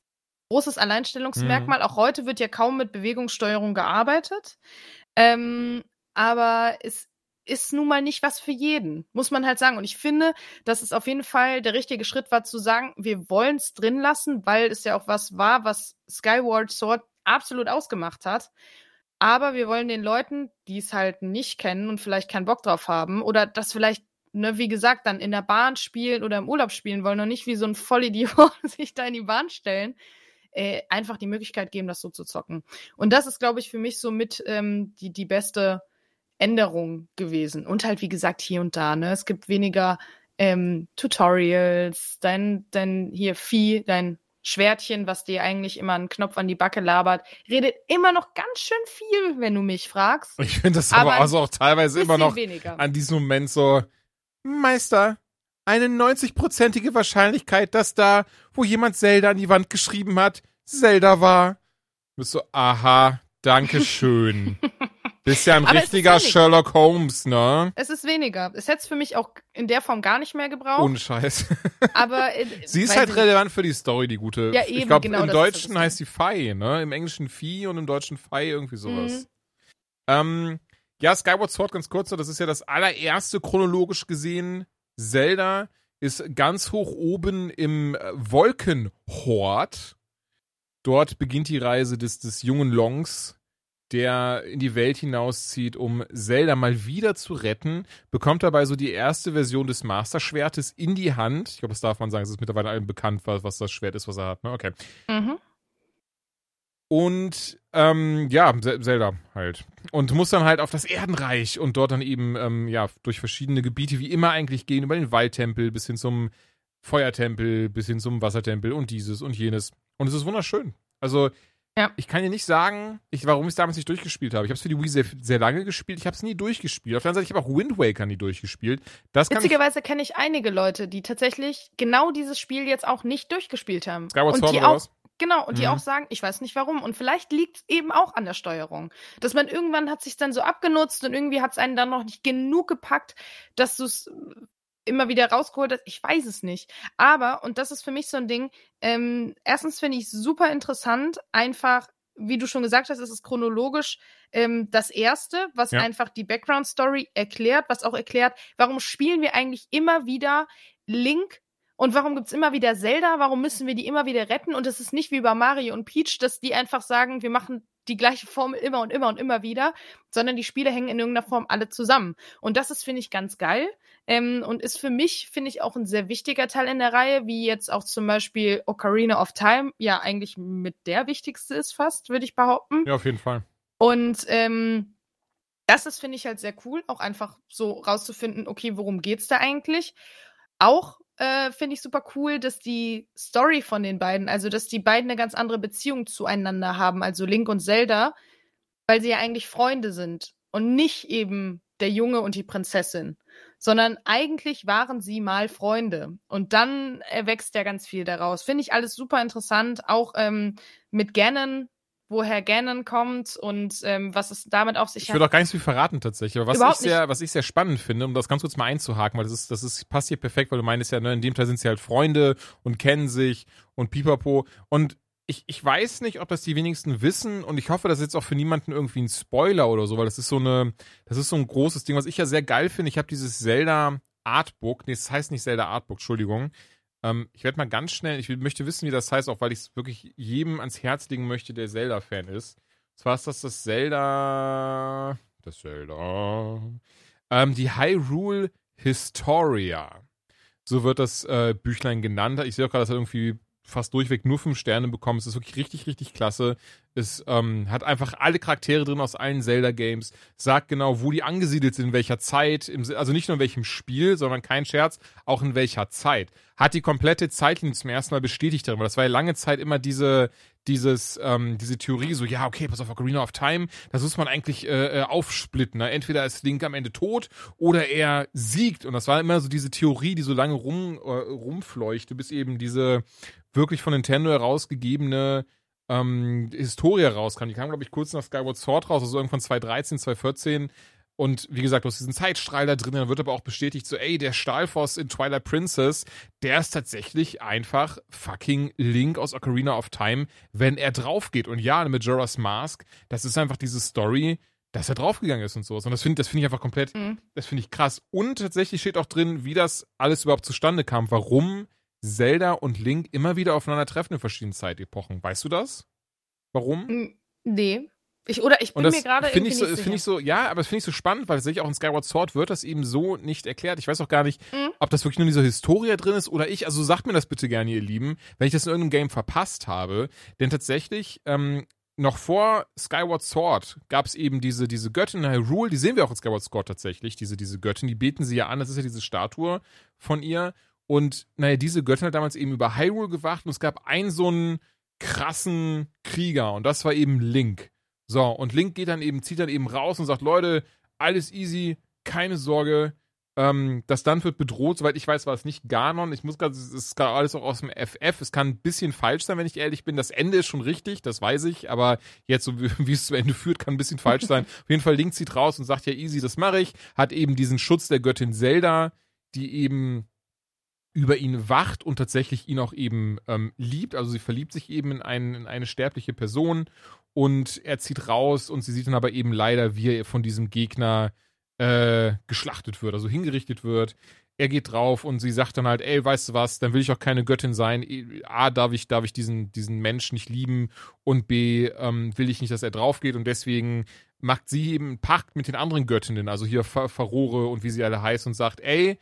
großes Alleinstellungsmerkmal. Auch heute wird ja kaum mit Bewegungssteuerung gearbeitet. Ähm, aber es ist nun mal nicht was für jeden, muss man halt sagen. Und ich finde, dass es auf jeden Fall der richtige Schritt war zu sagen, wir wollen es drin lassen, weil es ja auch was war, was Skyward Sword absolut ausgemacht hat. Aber wir wollen den Leuten, die es halt nicht kennen und vielleicht keinen Bock drauf haben oder das vielleicht, ne, wie gesagt, dann in der Bahn spielen oder im Urlaub spielen wollen und nicht wie so ein Vollidiot sich da in die Bahn stellen, äh, einfach die Möglichkeit geben, das so zu zocken. Und das ist, glaube ich, für mich so mit ähm, die, die beste Änderung gewesen. Und halt, wie gesagt, hier und da, ne? Es gibt weniger ähm, Tutorials, dein, dein hier Vieh, dein Schwertchen, was dir eigentlich immer einen Knopf an die Backe labert, redet immer noch ganz schön viel, wenn du mich fragst. Ich finde das aber, Aber also auch teilweise immer noch weniger. an diesem Moment so, Meister, eine 90-prozentige Wahrscheinlichkeit, dass da, wo jemand Zelda an die Wand geschrieben hat, Zelda war. Du bist so, aha, danke schön. Bist ja ein Aber richtiger. Sherlock Holmes, ne? Es ist weniger. Es hätte es für mich auch in der Form gar nicht mehr gebraucht. Ohne Scheiß. aber äh, Sie ist halt ich relevant für die Story, die gute. Ja, ich eben, glaube, genau, im so Deutschen das heißt sie Fei, ne? Im Englischen Vieh und im Deutschen Fei, irgendwie sowas. Mhm. Ähm, ja, Skyward Sword ganz kurz, so, das ist ja das allererste chronologisch gesehen. Zelda ist ganz hoch oben im äh, Wolkenhort. Dort beginnt die Reise des, des jungen Longs, der in die Welt hinauszieht, um Zelda mal wieder zu retten, bekommt dabei so die erste Version des Master-Schwertes in die Hand. Ich glaube, das darf man sagen, es ist mittlerweile allen bekannt, was, was das Schwert ist, was er hat. Ne? Okay. Mhm. Und ähm, ja, Ze- Zelda halt. Und muss dann halt auf das Erdenreich und dort dann eben ähm, ja durch verschiedene Gebiete wie immer eigentlich gehen, über den Waldtempel bis hin zum Feuertempel, bis hin zum Wassertempel und dieses und jenes. Und es ist wunderschön. Also, Ja. ich kann dir nicht sagen, ich, warum ich es damals nicht durchgespielt habe. Ich habe es für die Wii sehr, sehr lange gespielt. Ich habe es nie durchgespielt. Auf der anderen Seite, ich habe auch Wind Waker nie durchgespielt. Das Witzigerweise kenne ich einige Leute, die tatsächlich genau dieses Spiel jetzt auch nicht durchgespielt haben. Skyward Sword die auch? Genau, und die Mhm. auch sagen, ich weiß nicht warum. Und vielleicht liegt es eben auch an der Steuerung. Dass man irgendwann hat sich dann so abgenutzt und irgendwie hat es einen dann noch nicht genug gepackt, dass du es immer wieder rausgeholt hast. Ich weiß es nicht. Aber, und das ist für mich so ein Ding, ähm, erstens finde ich super interessant, einfach, wie du schon gesagt hast, es ist chronologisch ähm, das erste, was Ja. einfach die Background Story erklärt, was auch erklärt, warum spielen wir eigentlich immer wieder Link und warum gibt's immer wieder Zelda? Warum müssen wir die immer wieder retten? Und es ist nicht wie bei Mario und Peach, dass die einfach sagen, wir machen die gleiche Formel immer und immer und immer wieder, sondern die Spiele hängen in irgendeiner Form alle zusammen. Und das ist, finde ich, ganz geil. Ähm, und ist für mich, finde ich, auch ein sehr wichtiger Teil in der Reihe, wie jetzt auch zum Beispiel Ocarina of Time ja eigentlich mit der wichtigste ist fast, würde ich behaupten. Ja, auf jeden Fall. Und ähm, das ist, finde ich, halt sehr cool, auch einfach so rauszufinden, okay, worum geht's da eigentlich? Auch äh, finde ich super cool, dass die Story von den beiden, also dass die beiden eine ganz andere Beziehung zueinander haben, also Link und Zelda, weil sie ja eigentlich Freunde sind und nicht eben der Junge und die Prinzessin, sondern eigentlich waren sie mal Freunde. Und dann erwächst ja ganz viel daraus. Finde ich alles super interessant, auch ähm, mit Ganon, woher Ganon kommt und ähm, was es damit auf sich Ich hat. würde auch gar nicht so viel verraten tatsächlich. Aber was Überhaupt ich, sehr, was ich sehr spannend finde, um das ganz kurz mal einzuhaken, weil das ist, das ist, passt hier perfekt, weil du meinst ja, ne, in dem Teil sind sie halt Freunde und kennen sich und pipapo. Und ich, ich weiß nicht, ob das die wenigsten wissen und ich hoffe, das ist jetzt auch für niemanden irgendwie ein Spoiler oder so, weil das ist so eine, das ist so ein großes Ding, was ich ja sehr geil finde. Ich habe dieses Zelda Artbook, nee, das heißt nicht Zelda Artbook, Entschuldigung. Ähm, ich werde mal ganz schnell, ich möchte wissen, wie das heißt, auch weil ich es wirklich jedem ans Herz legen möchte, der Zelda-Fan ist. Zwar ist das das Zelda, das Zelda, ähm, die Hyrule Historia. So wird das äh, Büchlein genannt. Ich sehe auch gerade, dass er irgendwie fast durchweg nur fünf Sterne bekommen. Es ist wirklich richtig, richtig klasse. Es ähm, hat einfach alle Charaktere drin aus allen Zelda-Games. Sagt genau, wo die angesiedelt sind, in welcher Zeit. Im, also nicht nur in welchem Spiel, sondern kein Scherz, auch in welcher Zeit. Hat die komplette Zeitlinie zum ersten Mal bestätigt weil das war ja lange Zeit immer diese, dieses, ähm, diese Theorie, so, ja, okay, pass auf, Ocarina of Time, das muss man eigentlich äh, äh, aufsplitten. Ne? Entweder ist Link am Ende tot oder er siegt. Und das war immer so diese Theorie, die so lange rum, äh, rumfleuchte, bis eben diese wirklich von Nintendo herausgegebene ähm, Historie rauskam. Die kam, glaube ich, kurz nach Skyward Sword raus, also irgendwann 2013, 2014. Und wie gesagt, du hast diesen Zeitstrahl da drin, dann wird aber auch bestätigt, so, ey, der Stahlfoss in Twilight Princess, der ist tatsächlich einfach fucking Link aus Ocarina of Time, wenn er drauf geht. Und ja, mit Jorah's Mask, das ist einfach diese Story, dass er draufgegangen ist und sowas. Und das finde das finde ich einfach komplett, Mhm. das finde ich krass. Und tatsächlich steht auch drin, wie das alles überhaupt zustande kam, warum Zelda und Link immer wieder aufeinandertreffen in verschiedenen Zeitepochen. Weißt du das? Warum? Nee. Ich, oder ich bin Und mir das gerade finde irgendwie ich so, nicht finde ich so, ja, aber das finde ich so spannend, weil tatsächlich auch in Skyward Sword wird das eben so nicht erklärt. Ich weiß auch gar nicht, Mhm. ob das wirklich nur in dieser Historie drin ist oder ich. Also sagt mir das bitte gerne, ihr Lieben, wenn ich das in irgendeinem Game verpasst habe. Denn tatsächlich, ähm, noch vor Skyward Sword gab es eben diese, diese Göttin Hyrule, die sehen wir auch in Skyward Sword tatsächlich, diese, diese Göttin, die beten sie ja an, das ist ja diese Statue von ihr. Und naja, diese Göttin hat damals eben über Hyrule gewacht und es gab einen so einen krassen Krieger und das war eben Link. So, und Link geht dann eben, zieht dann eben raus und sagt, Leute, alles easy, keine Sorge. Ähm, das Land wird bedroht, soweit ich weiß, war es nicht Ganon. Ich muss gerade, es ist gerade alles auch aus dem FF. Es kann ein bisschen falsch sein, wenn ich ehrlich bin. Das Ende ist schon richtig, das weiß ich, aber jetzt, so wie, wie es zu Ende führt, kann ein bisschen falsch sein. Auf jeden Fall, Link zieht raus und sagt, ja, easy, das mache ich. Hat eben diesen Schutz der Göttin Zelda, die eben über ihn wacht und tatsächlich ihn auch eben ähm, liebt. Also sie verliebt sich eben in, einen, in eine sterbliche Person und er zieht raus und sie sieht dann aber eben leider, wie er von diesem Gegner äh, geschlachtet wird, also hingerichtet wird. Er geht drauf und sie sagt dann halt, ey, weißt du was, dann will ich auch keine Göttin sein. A, darf ich, darf ich diesen, diesen Mensch nicht lieben und B, ähm, will ich nicht, dass er drauf geht und deswegen macht sie eben einen Pakt mit den anderen Göttinnen, also hier Fa- Farore und wie sie alle heißen und sagt, ey,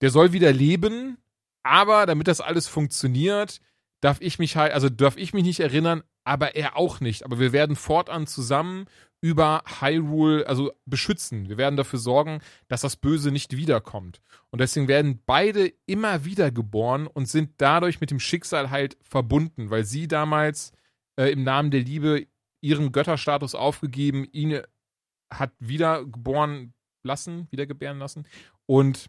der soll wieder leben, aber damit das alles funktioniert, darf ich mich halt, also darf ich mich nicht erinnern, aber er auch nicht. Aber wir werden fortan zusammen über Hyrule, also beschützen. Wir werden dafür sorgen, dass das Böse nicht wiederkommt. Und deswegen werden beide immer wieder geboren und sind dadurch mit dem Schicksal halt verbunden, weil sie damals äh, im Namen der Liebe ihren Götterstatus aufgegeben, ihn hat wiedergeboren lassen, wiedergebären lassen. Und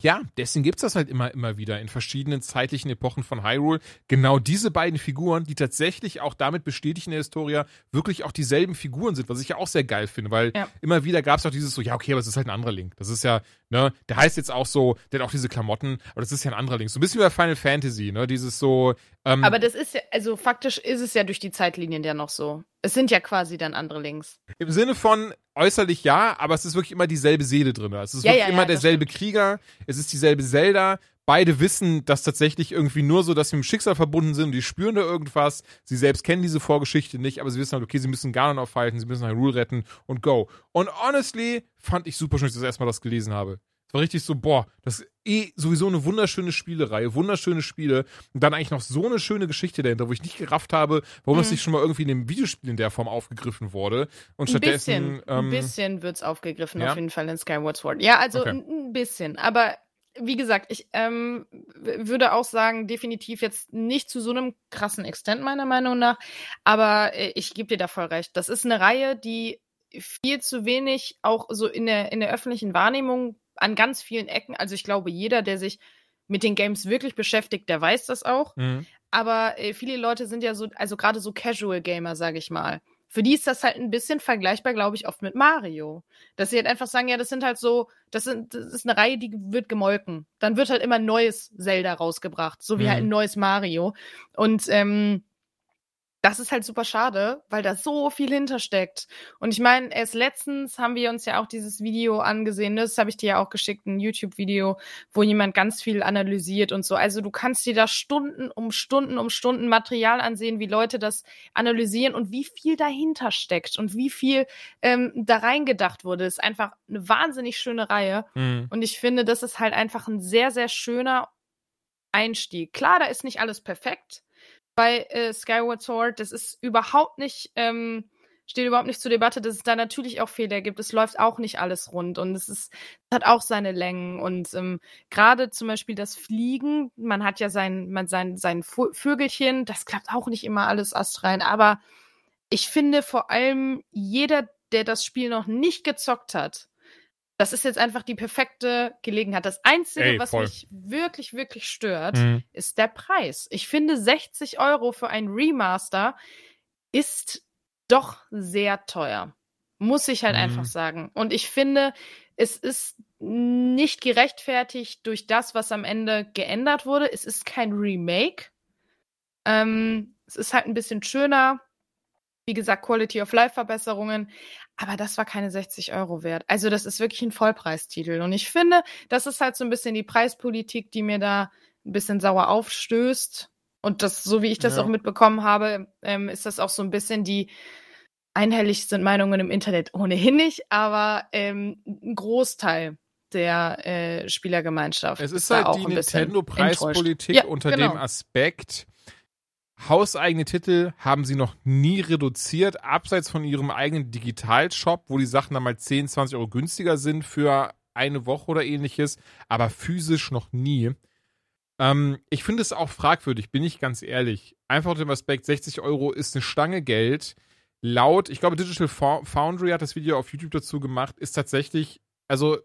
ja, deswegen gibt's das halt immer, immer wieder in verschiedenen zeitlichen Epochen von Hyrule. Genau diese beiden Figuren, die tatsächlich auch damit bestätigen in der Historia wirklich auch dieselben Figuren sind, was ich ja auch sehr geil finde, weil ja. immer wieder gab's auch dieses so, ja, okay, aber es ist halt ein anderer Link. Das ist ja, ne, der heißt jetzt auch so, der hat auch diese Klamotten, aber das ist ja ein anderer Link. So ein bisschen wie bei Final Fantasy, ne, dieses so. Ähm, aber das ist ja, also faktisch ist es ja durch die Zeitlinien ja noch so. Es sind ja quasi dann andere Links. Im Sinne von äußerlich ja, aber es ist wirklich immer dieselbe Seele drin. Es ist ja, wirklich ja, immer derselbe Krieger, es ist dieselbe Zelda. Beide wissen das tatsächlich irgendwie nur so, dass sie mit dem Schicksal verbunden sind und die spüren da irgendwas. Sie selbst kennen diese Vorgeschichte nicht, aber sie wissen halt, okay, sie müssen Ganon aufhalten, sie müssen Hyrule retten und go. Und honestly fand ich super schön, dass ich das erstmal das gelesen habe. Es war richtig so, boah, das ist eh sowieso eine wunderschöne Spielereihe, wunderschöne Spiele und dann eigentlich noch so eine schöne Geschichte dahinter, wo ich nicht gerafft habe, warum mhm. das nicht schon mal irgendwie in dem Videospiel in der Form aufgegriffen wurde. Und stattdessen. Ein bisschen, ähm, ein bisschen wird's aufgegriffen, ja? auf jeden Fall in Skyward Sword. Ja, also okay. ein bisschen, aber wie gesagt, ich ähm, würde auch sagen, definitiv jetzt nicht zu so einem krassen Extent, meiner Meinung nach. Aber äh, ich gebe dir da voll recht. Das ist eine Reihe, die viel zu wenig auch so in der, in der öffentlichen Wahrnehmung an ganz vielen Ecken. Also ich glaube, jeder, der sich mit den Games wirklich beschäftigt, der weiß das auch. Mhm. Aber äh, viele Leute sind ja so, also gerade so Casual Gamer, sage ich mal. Für die ist das halt ein bisschen vergleichbar, glaube ich, oft mit Mario. Dass sie halt einfach sagen, ja, das sind halt so, das, sind, das ist eine Reihe, die wird gemolken. Dann wird halt immer ein neues Zelda rausgebracht, so wie mhm. halt ein neues Mario. Und ähm, das ist halt super schade, weil da so viel hintersteckt. Und ich meine, erst letztens haben wir uns ja auch dieses Video angesehen, das habe ich dir ja auch geschickt, ein YouTube-Video, wo jemand ganz viel analysiert und so. Also du kannst dir da Stunden um Stunden um Stunden Material ansehen, wie Leute das analysieren und wie viel dahinter steckt und wie viel ähm, da reingedacht wurde. Das ist einfach eine wahnsinnig schöne Reihe. Mhm. Und ich finde, das ist halt einfach ein sehr, sehr schöner Einstieg. Klar, da ist nicht alles perfekt bei äh, Skyward Sword. Das ist überhaupt nicht, ähm, steht überhaupt nicht zur Debatte, dass es da natürlich auch Fehler gibt. Es läuft auch nicht alles rund und es ist, hat auch seine Längen. Und ähm, gerade zum Beispiel das Fliegen, man hat ja sein, man sein, sein Vögelchen, das klappt auch nicht immer alles astrein. Aber ich finde vor allem jeder, der das Spiel noch nicht gezockt hat, das ist jetzt einfach die perfekte Gelegenheit. Das Einzige, Ey, was mich wirklich, wirklich stört, mhm. ist der Preis. Ich finde 60 Euro für ein Remaster ist doch sehr teuer. Muss ich halt mhm. einfach sagen. Und ich finde, es ist nicht gerechtfertigt durch das, was am Ende geändert wurde. Es ist kein Remake. Ähm, es ist halt ein bisschen schöner. Wie gesagt, Quality of Life Verbesserungen. Aber das war keine 60 Euro wert. Also das ist wirklich ein Vollpreistitel. Und ich finde, das ist halt so ein bisschen die Preispolitik, die mir da ein bisschen sauer aufstößt. Und das, so wie ich das ja. auch mitbekommen habe, ähm, ist das auch so ein bisschen die einhellig sind Meinungen im Internet ohnehin nicht, aber ähm, ein Großteil der äh, Spielergemeinschaft. Es ist, ist halt die Nintendo-Preispolitik ja, unter genau. dem Aspekt, Hauseigene Titel haben sie noch nie reduziert, abseits von ihrem eigenen Digitalshop, wo die Sachen dann mal 10, 20 Euro günstiger sind für eine Woche oder ähnliches, aber physisch noch nie. Ähm, ich finde es auch fragwürdig, bin ich ganz ehrlich. Einfach unter dem Aspekt, 60 Euro ist eine Stange Geld. Laut, ich glaube, Digital Foundry hat das Video auf YouTube dazu gemacht, ist tatsächlich, also,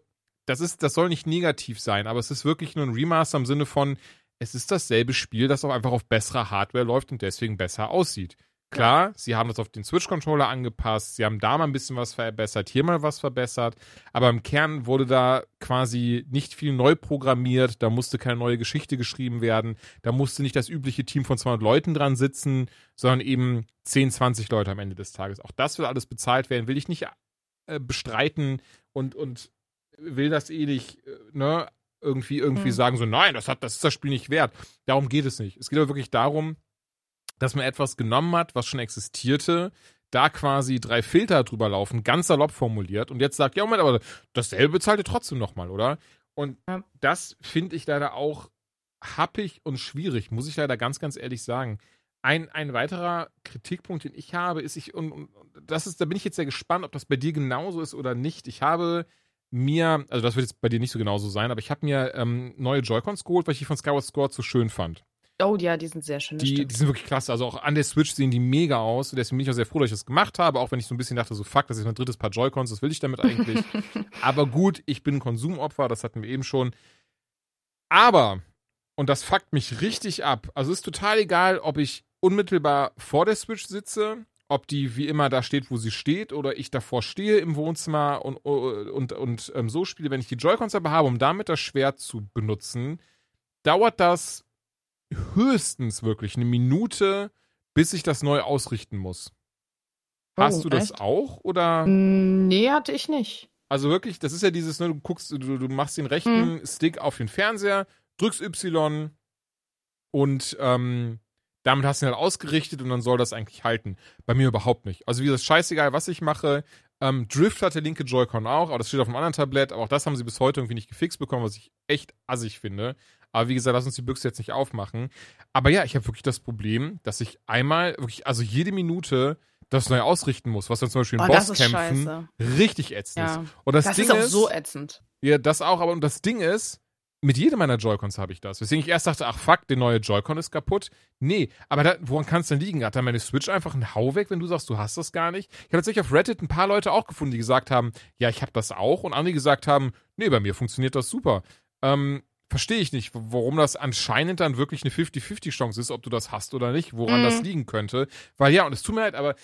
das ist, das soll nicht negativ sein, aber es ist wirklich nur ein Remaster im Sinne von, es ist dasselbe Spiel, das auch einfach auf besserer Hardware läuft und deswegen besser aussieht. Klar, sie haben das auf den Switch-Controller angepasst, sie haben da mal ein bisschen was verbessert, hier mal was verbessert, aber im Kern wurde da quasi nicht viel neu programmiert, da musste keine neue Geschichte geschrieben werden, da musste nicht das übliche Team von 200 Leuten dran sitzen, sondern eben 10, 20 Leute am Ende des Tages. Auch das will alles bezahlt werden, will ich nicht äh, bestreiten und, und will das eh nicht, äh, ne? Irgendwie irgendwie mhm. sagen so, nein, das hat, das ist das Spiel nicht wert. Darum geht es nicht. Es geht aber wirklich darum, dass man etwas genommen hat, was schon existierte, da quasi drei Filter drüber laufen, ganz salopp formuliert und jetzt sagt, ja, Moment, aber dasselbe zahlt ihr trotzdem nochmal, oder? Und ja. das finde ich leider auch happig und schwierig, muss ich leider ganz, ganz ehrlich sagen. Ein, ein weiterer Kritikpunkt, den ich habe, ist, ich, und, und das ist, da bin ich jetzt sehr gespannt, ob das bei dir genauso ist oder nicht. Ich habe mir, also das wird jetzt bei dir nicht so genauso sein, aber ich habe mir ähm, neue Joy-Cons geholt, weil ich die von Skyward Sword so schön fand. Oh ja, die sind sehr schön. Die, die sind wirklich klasse. Also auch an der Switch sehen die mega aus. Und deswegen bin ich auch sehr froh, dass ich das gemacht habe. Auch wenn ich so ein bisschen dachte, so fuck, das ist mein drittes Paar Joy-Cons, was will ich damit eigentlich? Aber gut, ich bin ein Konsumopfer, das hatten wir eben schon. Aber, und das fuckt mich richtig ab, also ist total egal, ob ich unmittelbar vor der Switch sitze, ob die wie immer da steht, wo sie steht, oder ich davor stehe im Wohnzimmer und, und, und, ähm, so spiele, wenn ich die Joy-Cons aber habe, um damit das Schwert zu benutzen, dauert das höchstens wirklich eine Minute, bis ich das neu ausrichten muss. Hast Oh, du das echt? auch oder? Nee, hatte ich nicht. Also wirklich, das ist ja dieses, ne, du guckst, du, du machst den rechten Stick auf den Fernseher, drückst Y und ähm, damit hast du ihn halt ausgerichtet und dann soll das eigentlich halten. Bei mir überhaupt nicht. Also wie gesagt, scheißegal, was ich mache. Ähm, Drift hat der linke Joy-Con auch, aber das steht auf einem anderen Tablett, aber auch das haben sie bis heute irgendwie nicht gefixt bekommen, was ich echt assig finde. Aber wie gesagt, lass uns die Büchse jetzt nicht aufmachen. Aber ja, ich habe wirklich das Problem, dass ich einmal, wirklich, also jede Minute das neu ausrichten muss, was dann zum Beispiel in Oh, ist Bosskämpfen richtig ätzend ist. Ja. Und das, Das Ding ist auch so ätzend. ja, das auch, aber und das Ding ist, mit jedem meiner Joy-Cons habe ich das. Weswegen ich erst dachte, ach fuck, der neue Joy-Con ist kaputt. Nee, aber da, woran kann es denn liegen? Hat da meine Switch einfach einen Hau weg, wenn du sagst, du hast das gar nicht? Ich habe tatsächlich auf Reddit ein paar Leute auch gefunden, die gesagt haben, ja, ich habe das auch. Und andere gesagt haben, nee, bei mir funktioniert das super. Ähm, verstehe ich nicht, warum das anscheinend dann wirklich eine 50-50-Chance ist, ob du das hast oder nicht, woran Mhm. das liegen könnte. Weil ja, und es tut mir leid, aber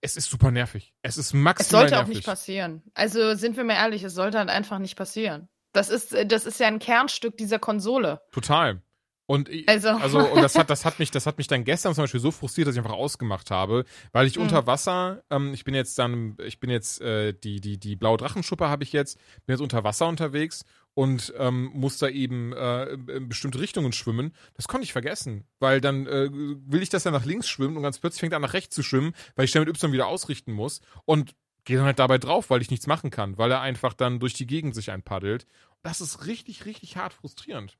es ist super nervig. Es ist Es maximal sollte auch nervig. nicht passieren. Also sind wir mal ehrlich, es sollte halt einfach nicht passieren. Das ist, äh, das ist ja ein Kernstück dieser Konsole. Total. Und ich, Also, Also, und das hat, das hat mich, das hat mich dann gestern zum Beispiel so frustriert, dass ich einfach ausgemacht habe, weil ich Mhm. unter Wasser, ähm, ich bin jetzt dann, ich bin jetzt, äh, die, die, die blaue Drachenschuppe habe ich jetzt, bin jetzt unter Wasser unterwegs und ähm, muss da eben äh, in bestimmte Richtungen schwimmen. Das konnte ich vergessen, weil dann äh, will ich, dass er nach links schwimmt und ganz plötzlich fängt er an nach rechts zu schwimmen, weil ich schnell mit Y wieder ausrichten muss und gehe dann halt dabei drauf, weil ich nichts machen kann, weil er einfach dann durch die Gegend sich einpaddelt. Das ist richtig, richtig hart frustrierend.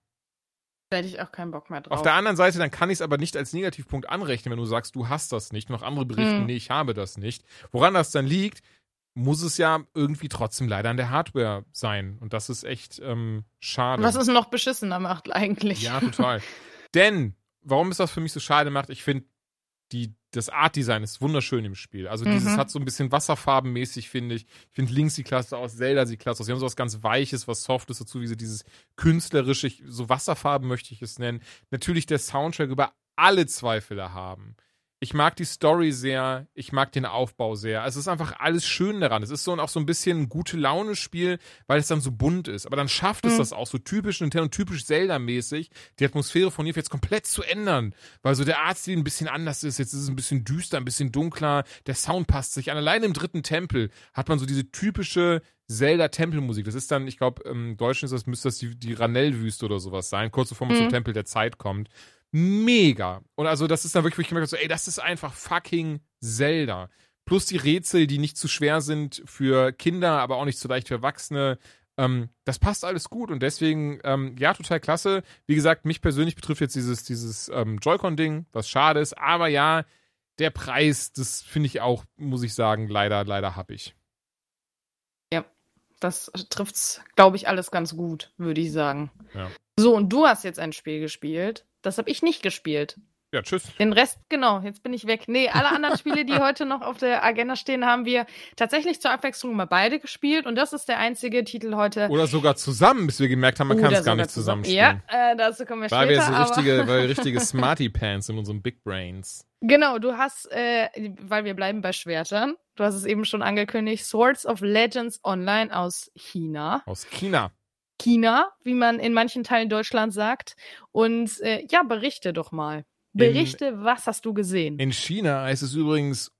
da hätte ich auch keinen Bock mehr drauf. Auf der anderen Seite, dann kann ich es aber nicht als Negativpunkt anrechnen, wenn du sagst, du hast das nicht. Noch andere berichten, Hm. nee, ich habe das nicht. Woran das dann liegt, muss es ja irgendwie trotzdem leider an der Hardware sein. Und das ist echt ähm, schade. Was es noch beschissener macht eigentlich. Ja, total. Denn, warum ist das für mich so schade macht, ich finde, die, das Art-Design ist wunderschön im Spiel. Also dieses Mhm. hat so ein bisschen wasserfarbenmäßig, finde ich. Ich finde links die Klasse aus, Zelda sieht klasse aus. Sie haben so was ganz Weiches, was Softes dazu, wie so dieses künstlerische, so Wasserfarben möchte ich es nennen. Natürlich der Soundtrack über alle Zweifel haben. Ich mag die Story sehr, ich mag den Aufbau sehr. Also es ist einfach alles schön daran. Es ist so auch so ein bisschen ein gute Laune-Spiel, weil es dann so bunt ist. Aber dann schafft es Mhm. das auch so typisch Nintendo, typisch Zelda-mäßig, die Atmosphäre von hier jetzt komplett zu ändern. Weil so der Artstil ein bisschen anders ist. Jetzt ist es ein bisschen düster, ein bisschen dunkler. Der Sound passt sich an. Allein im dritten Tempel hat man so diese typische Zelda-Tempelmusik. Das ist dann, ich glaube, im Deutschen ist das, müsste das die, die Ranell-Wüste oder sowas sein, kurz bevor man Mhm. zum Tempel der Zeit kommt. Mega. Und also, das ist dann wirklich, wo ich gemerkt habe, so, ey, das ist einfach fucking Zelda. Plus die Rätsel, die nicht zu schwer sind für Kinder, aber auch nicht zu leicht für Erwachsene. Ähm, das passt alles gut und deswegen, ähm, ja, total klasse. Wie gesagt, mich persönlich betrifft jetzt dieses, dieses ähm, Joy-Con-Ding, was schade ist, aber ja, der Preis, das finde ich auch, muss ich sagen, leider, leider hab ich. Das trifft's, glaube ich, alles ganz gut, würde ich sagen. Ja. So, und du hast jetzt ein Spiel gespielt. Das habe ich nicht gespielt. Ja, tschüss. Den Rest, genau, jetzt bin ich weg. Nee, alle anderen Spiele, die heute noch auf der Agenda stehen, haben wir tatsächlich zur Abwechslung mal beide gespielt. Und das ist der einzige Titel heute. Oder sogar zusammen, bis wir gemerkt haben, man kann es gar nicht zusammenspielen. Ja, äh, dazu kommen wir Weil wir später. so aber- richtige, weil wir richtige Smarty Pants in unseren Big Brains. Genau, du hast, äh, weil wir bleiben bei Schwertern, du hast es eben schon angekündigt, Swords of Legends Online aus China. Aus China. China, wie man in manchen Teilen Deutschlands sagt. Und äh, ja, berichte doch mal. Berichte, was hast du gesehen? In China heißt es übrigens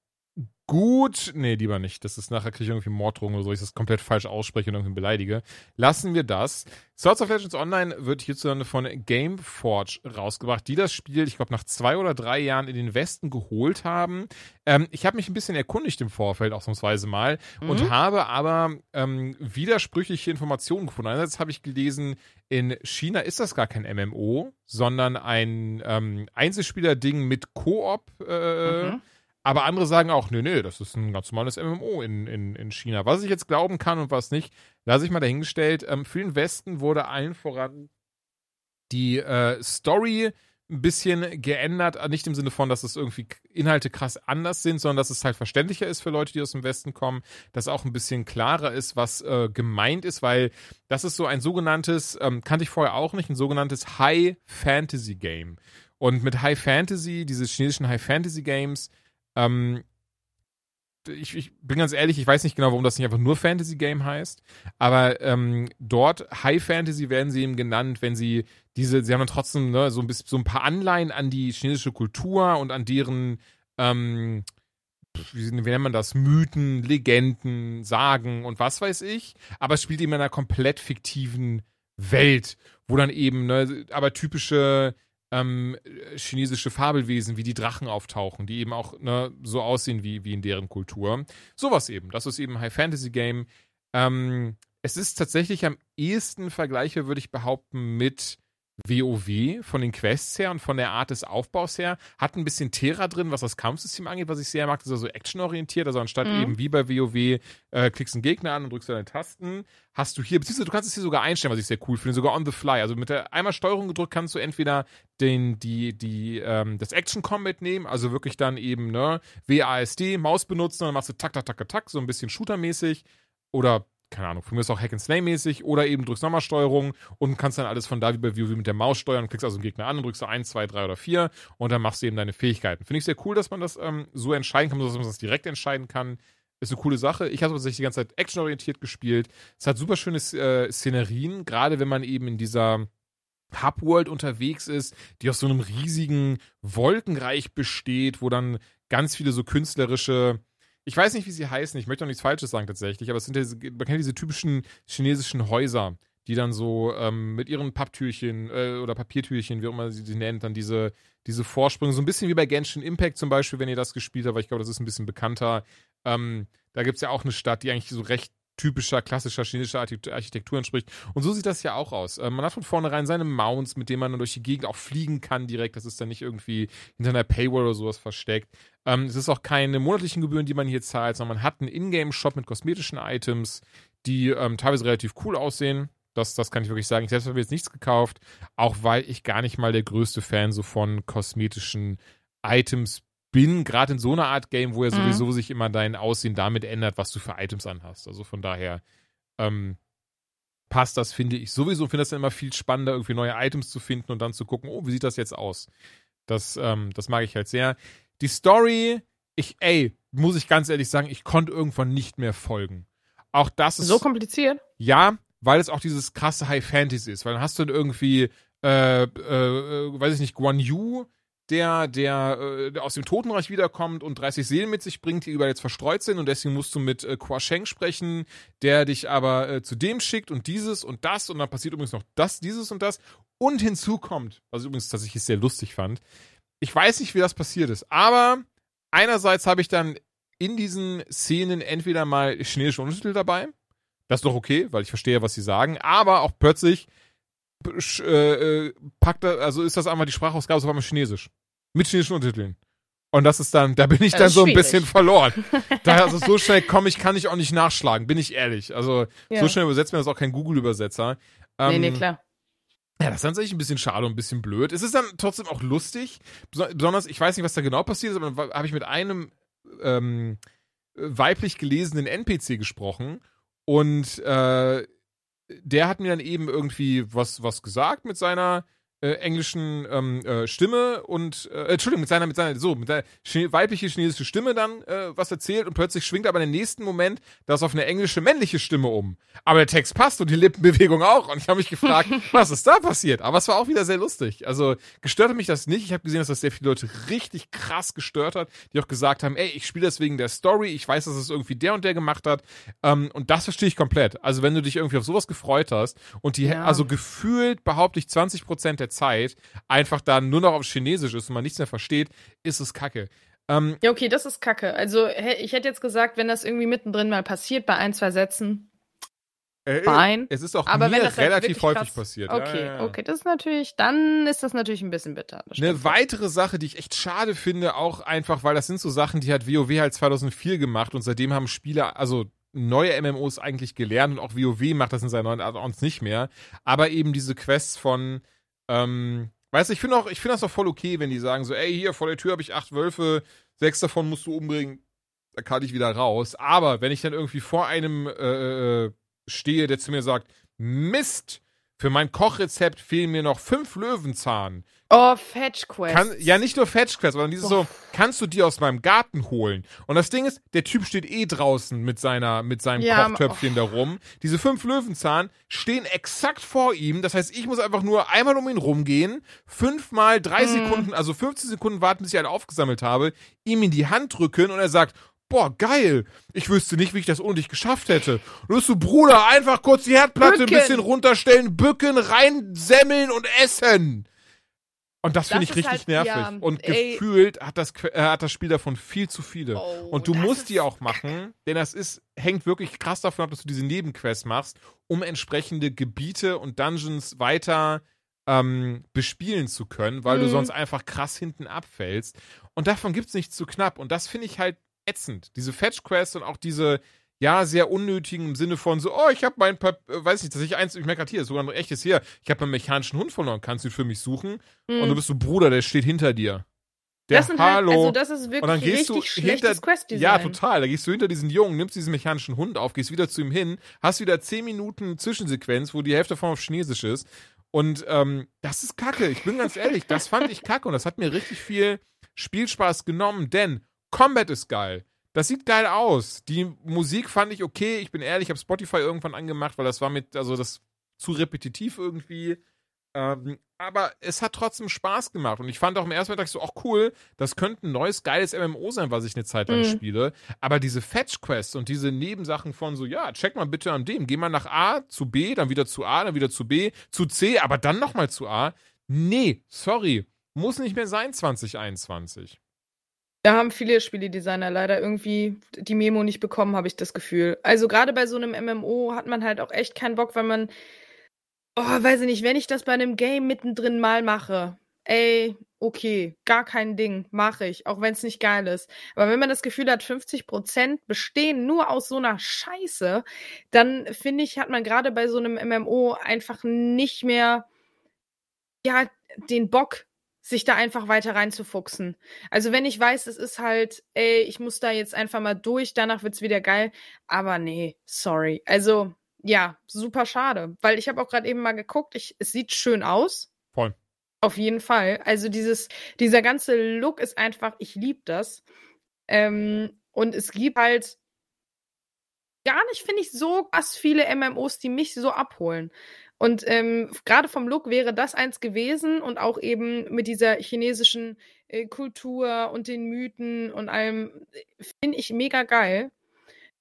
gut. Nee, lieber nicht. Das ist nachher kriege ich irgendwie Morddrohungen oder so, ich das komplett falsch ausspreche und irgendwie beleidige. Lassen wir das. Swords of Legends Online wird hierzulande von Gameforge rausgebracht, die das Spiel, ich glaube, nach zwei oder drei Jahren in den Westen geholt haben. Ähm, ich habe mich ein bisschen erkundigt im Vorfeld, ausnahmsweise mal, und Mhm. habe aber ähm, widersprüchliche Informationen gefunden. Einerseits habe ich gelesen, in China ist das gar kein MMO, sondern ein ähm, Einzelspieler-Ding mit Koop. Äh, Mhm. Aber andere sagen auch, nee, nee, das ist ein ganz normales MMO in, in, in China. Was ich jetzt glauben kann und was nicht, lasse ich mal dahingestellt. Ähm, für den Westen wurde allen voran die äh, Story ein bisschen geändert, nicht im Sinne von, dass es irgendwie Inhalte krass anders sind, sondern dass es halt verständlicher ist für Leute, die aus dem Westen kommen, dass auch ein bisschen klarer ist, was äh, gemeint ist, weil das ist so ein sogenanntes, ähm, kannte ich vorher auch nicht, ein sogenanntes High Fantasy Game. Und mit High Fantasy, diese chinesischen High Fantasy Games, ähm, ich, ich, bin ganz ehrlich, ich weiß nicht genau, warum das nicht einfach nur Fantasy Game heißt, aber ähm, dort High Fantasy werden sie eben genannt, wenn sie diese, sie haben dann trotzdem ne, so, ein bisschen, so ein paar Anleihen an die chinesische Kultur und an deren, ähm, wie, wie nennt man das, Mythen, Legenden, Sagen und was weiß ich, aber es spielt eben in einer komplett fiktiven Welt, wo dann eben, ne, aber typische ähm, chinesische Fabelwesen wie die Drachen auftauchen, die eben auch ne, so aussehen wie, wie in deren Kultur. Sowas eben. Das ist eben ein High-Fantasy-Game. Ähm, es ist tatsächlich am ehesten vergleichbar, würde ich behaupten, mit WoW von den Quests her und von der Art des Aufbaus her. Hat ein bisschen Terra drin, was das Kampfsystem angeht, was ich sehr mag. Das ist also actionorientiert. Also anstatt mhm. eben wie bei WoW, äh, klickst einen Gegner an und drückst deine Tasten, hast du hier, beziehungsweise du kannst es hier sogar einstellen, was ich sehr cool finde, sogar on the fly. Also mit der einmal Steuerung gedrückt kannst du entweder den, die, die, ähm, das Action Combat nehmen, also wirklich dann eben, ne, WASD, Maus benutzen und dann machst du tak, tak, tak, tak, so ein bisschen shootermäßig. Oder keine Ahnung, von mir ist auch Hack and Slay mäßig oder eben drückst nochmal Steuerung und kannst dann alles von da wie bei WoW mit der Maus steuern, klickst also einen Gegner an und drückst du 1, 2, 3 oder 4 und dann machst du eben deine Fähigkeiten. Finde ich sehr cool, dass man das ähm, so entscheiden kann, dass man das direkt entscheiden kann. Ist eine coole Sache. Ich habe tatsächlich die ganze Zeit actionorientiert gespielt. Es hat super schöne äh, Szenerien, gerade wenn man eben in dieser Hubworld unterwegs ist, die aus so einem riesigen Wolkenreich besteht, wo dann ganz viele so künstlerische ich weiß nicht, wie sie heißen, ich möchte auch nichts Falsches sagen tatsächlich, aber es sind diese, man kennt diese typischen chinesischen Häuser, die dann so ähm, mit ihren Papptürchen äh, oder Papiertürchen, wie auch immer sie sie nennt, dann diese, diese Vorsprünge, so ein bisschen wie bei Genshin Impact zum Beispiel, wenn ihr das gespielt habt, weil ich glaube, das ist ein bisschen bekannter. Ähm, da gibt es ja auch eine Stadt, die eigentlich so recht typischer, klassischer chinesischer Architektur entspricht. Und so sieht das ja auch aus. Äh, man hat von vornherein seine Mounts, mit denen man dann durch die Gegend auch fliegen kann direkt. Das ist dann nicht irgendwie hinter einer Paywall oder sowas versteckt. Ähm, es ist auch keine monatlichen Gebühren, die man hier zahlt, sondern man hat einen Ingame-Shop mit kosmetischen Items, die ähm, teilweise relativ cool aussehen. Das, das kann ich wirklich sagen. Ich selbst habe jetzt nichts gekauft, auch weil ich gar nicht mal der größte Fan so von kosmetischen Items bin, gerade in so einer Art Game, wo ja mhm. sowieso sich immer dein Aussehen damit ändert, was du für Items anhast. Also von daher ähm, passt das, finde ich sowieso. Finde das dann immer viel spannender, irgendwie neue Items zu finden und dann zu gucken, oh, wie sieht das jetzt aus? Das, ähm, das mag ich halt sehr. Die Story, ich, ey, muss ich ganz ehrlich sagen, ich konnte irgendwann nicht mehr folgen. Auch das ist. So kompliziert? Ja, weil es auch dieses krasse High Fantasy ist. Weil dann hast du dann irgendwie, äh, äh, äh weiß ich nicht, Guan Yu, der, der, äh, aus dem Totenreich wiederkommt und 30 Seelen mit sich bringt, die überall jetzt verstreut sind. Und deswegen musst du mit äh, Kwa Sheng sprechen, der dich aber äh, zu dem schickt und dieses und das. Und dann passiert übrigens noch das, dieses und das. Und hinzu kommt, was ich übrigens tatsächlich sehr lustig fand. Ich weiß nicht, wie das passiert ist, aber einerseits habe ich dann in diesen Szenen entweder mal chinesische Untertitel dabei, das ist doch okay, weil ich verstehe, was sie sagen, aber auch plötzlich äh, äh, packt er, also ist das einmal die Sprachausgabe auf einmal Chinesisch. Mit chinesischen Untertiteln. Und das ist dann, da bin ich dann so ein bisschen verloren. Daher, also so schnell komme ich, kann ich auch nicht nachschlagen, bin ich ehrlich. Also ja. so schnell übersetzt mir das auch kein Google-Übersetzer. Ähm, nee, nee, ähm, klar. Ja, das ist tatsächlich ein bisschen schade und ein bisschen blöd. Es ist dann trotzdem auch lustig. Besonders, ich weiß nicht, was da genau passiert ist, aber habe ich mit einem ähm, weiblich gelesenen NPC gesprochen und äh, der hat mir dann eben irgendwie was, was gesagt mit seiner äh, englischen ähm, äh, Stimme und äh, Entschuldigung, mit seiner, mit seiner, so, mit der Chine weibliche chinesische Stimme dann äh, was erzählt und plötzlich schwingt aber in den nächsten Moment das auf eine englische männliche Stimme um. Aber der Text passt und die Lippenbewegung auch. Und ich habe mich gefragt, was ist da passiert? Aber es war auch wieder sehr lustig. Also gestört hat mich das nicht. Ich habe gesehen, dass das sehr viele Leute richtig krass gestört hat, die auch gesagt haben, ey, ich spiele das wegen der Story, ich weiß, dass es irgendwie der und der gemacht hat. Ähm, und das verstehe ich komplett. Also wenn du dich irgendwie auf sowas gefreut hast und die, ja. also gefühlt behaupte ich 20 Prozent der Zeit einfach dann nur noch auf Chinesisch ist und man nichts mehr versteht, ist es kacke. Ähm, ja, okay, das ist kacke. Also ich hätte jetzt gesagt, wenn das irgendwie mittendrin mal passiert bei ein, zwei Sätzen, äh, Fine. Es ist auch aber mir halt relativ häufig krass, passiert. Okay, ja, ja, okay, das ist natürlich, dann ist das natürlich ein bisschen bitter. Eine weitere Sache, die ich echt schade finde, auch einfach, weil das sind so Sachen, die hat WoW halt 2004 gemacht und seitdem haben Spieler, also neue MMOs eigentlich gelernt und auch WoW macht das in seinen neuen Add-ons nicht mehr. Aber eben diese Quests von ähm, Weißt du, ich finde finde das auch voll okay, wenn die sagen so, ey, hier vor der Tür habe ich acht Wölfe, sechs davon musst du umbringen, da kann ich wieder raus. Aber wenn ich dann irgendwie vor einem äh, äh stehe, der zu mir sagt, Mist, für mein Kochrezept fehlen mir noch fünf Löwenzahn. Oh, Fetch Quest. Kann, ja, nicht nur Fetch Quest, sondern dieses oh. so, kannst du die aus meinem Garten holen? Und das Ding ist, der Typ steht eh draußen mit seiner, mit seinem ja, Kochtöpfchen oh. da rum. Diese fünf Löwenzahn stehen exakt vor ihm. Das heißt, ich muss einfach nur einmal um ihn rumgehen, fünfmal drei mm. Sekunden, also 15 Sekunden warten, bis ich einen aufgesammelt habe, ihm in die Hand drücken und er sagt, boah, geil. Ich wüsste nicht, wie ich das ohne dich geschafft hätte. Und du Bruder, einfach kurz die Herdplatte bücken. ein bisschen runterstellen, bücken, reinsemmeln und essen. Und das, das finde ich richtig halt, nervig. Ja, und ey. gefühlt hat das, äh, hat das Spiel davon viel zu viele. Oh, und du musst die auch machen, denn das ist, hängt wirklich krass davon ab, dass du diese Nebenquests machst, um entsprechende Gebiete und Dungeons weiter ähm, bespielen zu können, weil mhm. du sonst einfach krass hinten abfällst. Und davon gibt es nichts zu knapp. Und das finde ich halt ätzend. Diese Fetch-Quests und auch diese, ja, sehr unnötigen im Sinne von so, oh, ich habe mein, Pap äh, weiß nicht, dass ich eins, ich merke gerade hier, sogar ein echtes hier, ich habe einen mechanischen Hund verloren, kannst du ihn für mich suchen? Mhm. Und du bist so, Bruder, der steht hinter dir. Der das sind Hallo. Halt, also das ist wirklich und dann gehst du hinter, Quest-Design. Ja, total. Da gehst du hinter diesen Jungen, nimmst diesen mechanischen Hund auf, gehst wieder zu ihm hin, hast wieder 10 Minuten Zwischensequenz, wo die Hälfte davon auf Chinesisch ist. Und ähm, das ist kacke. Ich bin ganz ehrlich, das fand ich kacke und das hat mir richtig viel Spielspaß genommen, denn Combat ist geil. Das sieht geil aus. Die Musik fand ich okay. Ich bin ehrlich, ich habe Spotify irgendwann angemacht, weil das war mit, also das zu repetitiv irgendwie. Ähm, aber es hat trotzdem Spaß gemacht. Und ich fand auch im ersten Mal so, auch cool, das könnte ein neues, geiles MMO sein, was ich eine Zeit lang mhm. spiele. Aber diese Fetch-Quests und diese Nebensachen von so, ja, check mal bitte an dem, geh mal nach A zu B, dann wieder zu A, dann wieder zu B, zu C, aber dann nochmal zu A. Nee, sorry. Muss nicht mehr sein 2021. Da haben viele Spieledesigner leider irgendwie die Memo nicht bekommen, habe ich das Gefühl. Also gerade bei so einem MMO hat man halt auch echt keinen Bock, weil man, oh, weiß ich nicht, wenn ich das bei einem Game mittendrin mal mache, ey, okay, gar kein Ding, mache ich, auch wenn es nicht geil ist. Aber wenn man das Gefühl hat, 50% bestehen nur aus so einer Scheiße, dann finde ich, hat man gerade bei so einem MMO einfach nicht mehr, ja, den Bock, sich da einfach weiter reinzufuchsen. Also wenn ich weiß, es ist halt, ey, ich muss da jetzt einfach mal durch, danach wird's wieder geil. Aber nee, sorry. Also ja, super schade, weil ich habe auch gerade eben mal geguckt, ich, es sieht schön aus. Voll. Auf jeden Fall. Also dieses, dieser ganze Look ist einfach, ich liebe das. Ähm, und es gibt halt gar nicht, finde ich, so was viele MMOs, die mich so abholen. Und ähm, gerade vom Look wäre das eins gewesen und auch eben mit dieser chinesischen äh, Kultur und den Mythen und allem finde ich mega geil.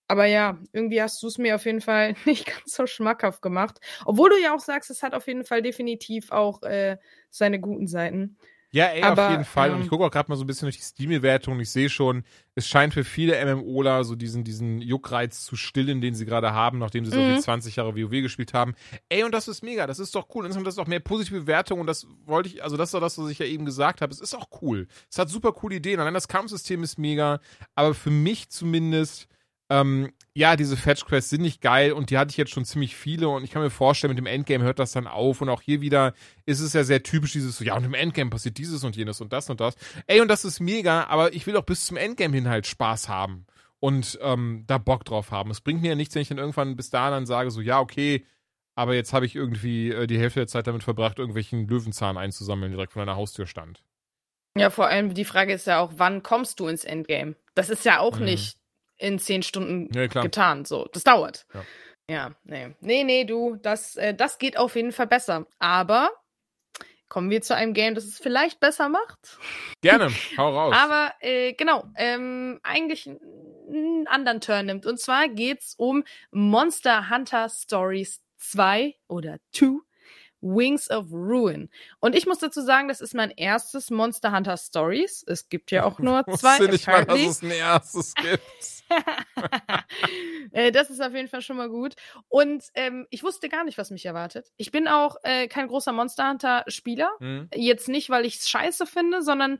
Aber ja, irgendwie hast du es mir auf jeden Fall nicht ganz so schmackhaft gemacht. Obwohl du ja auch sagst, es hat auf jeden Fall definitiv auch äh, seine guten Seiten. Ja, ey, Aber, auf jeden Fall. Ähm, und ich gucke auch gerade mal so ein bisschen durch die Steam-Bewertung ich sehe schon, es scheint für viele MMOler so diesen, diesen Juckreiz zu stillen, den sie gerade haben, nachdem sie so wie 20 mhm. Jahre WoW gespielt haben. Ey, und das ist mega, das ist doch cool. Insgesamt das ist auch mehr positive Bewertung und das wollte ich, also das ist doch das, was ich ja eben gesagt habe. Es ist auch cool. Es hat super coole Ideen. Allein das Kampfsystem ist mega, aber für mich zumindest ähm, ja, diese Fetch-Quests sind nicht geil und die hatte ich jetzt schon ziemlich viele und ich kann mir vorstellen, mit dem Endgame hört das dann auf und auch hier wieder ist es ja sehr typisch dieses so, ja, und im Endgame passiert dieses und jenes und das und das. Ey, und das ist mega, aber ich will auch bis zum Endgame hin halt Spaß haben und ähm, da Bock drauf haben. Es bringt mir ja nichts, wenn ich dann irgendwann bis dahin dann sage, so, ja, okay, aber jetzt habe ich irgendwie äh, die Hälfte der Zeit damit verbracht, irgendwelchen Löwenzahn einzusammeln, direkt vor deiner Haustür stand. Ja, vor allem die Frage ist ja auch, wann kommst du ins Endgame? Das ist ja auch mhm. nicht in zehn Stunden ja, getan. So, das dauert. Ja. ja, nee. Nee, nee, du, das, äh, das geht auf jeden Fall besser. Aber kommen wir zu einem Game, das es vielleicht besser macht. Gerne, hau raus. Aber äh, genau, ähm, eigentlich einen anderen Turn nimmt. Und zwar geht's um Monster Hunter Stories 2 oder 2 Wings of Ruin. Und ich muss dazu sagen, das ist mein erstes Monster Hunter Stories. Es gibt ja auch nur zwei. Ich nicht mal, dass es ein erstes gibt. Äh, das ist auf jeden Fall schon mal gut. Und ähm, ich wusste gar nicht, was mich erwartet. Ich bin auch äh, kein großer Monster Hunter-Spieler. Mhm. Jetzt nicht, weil ich es scheiße finde, sondern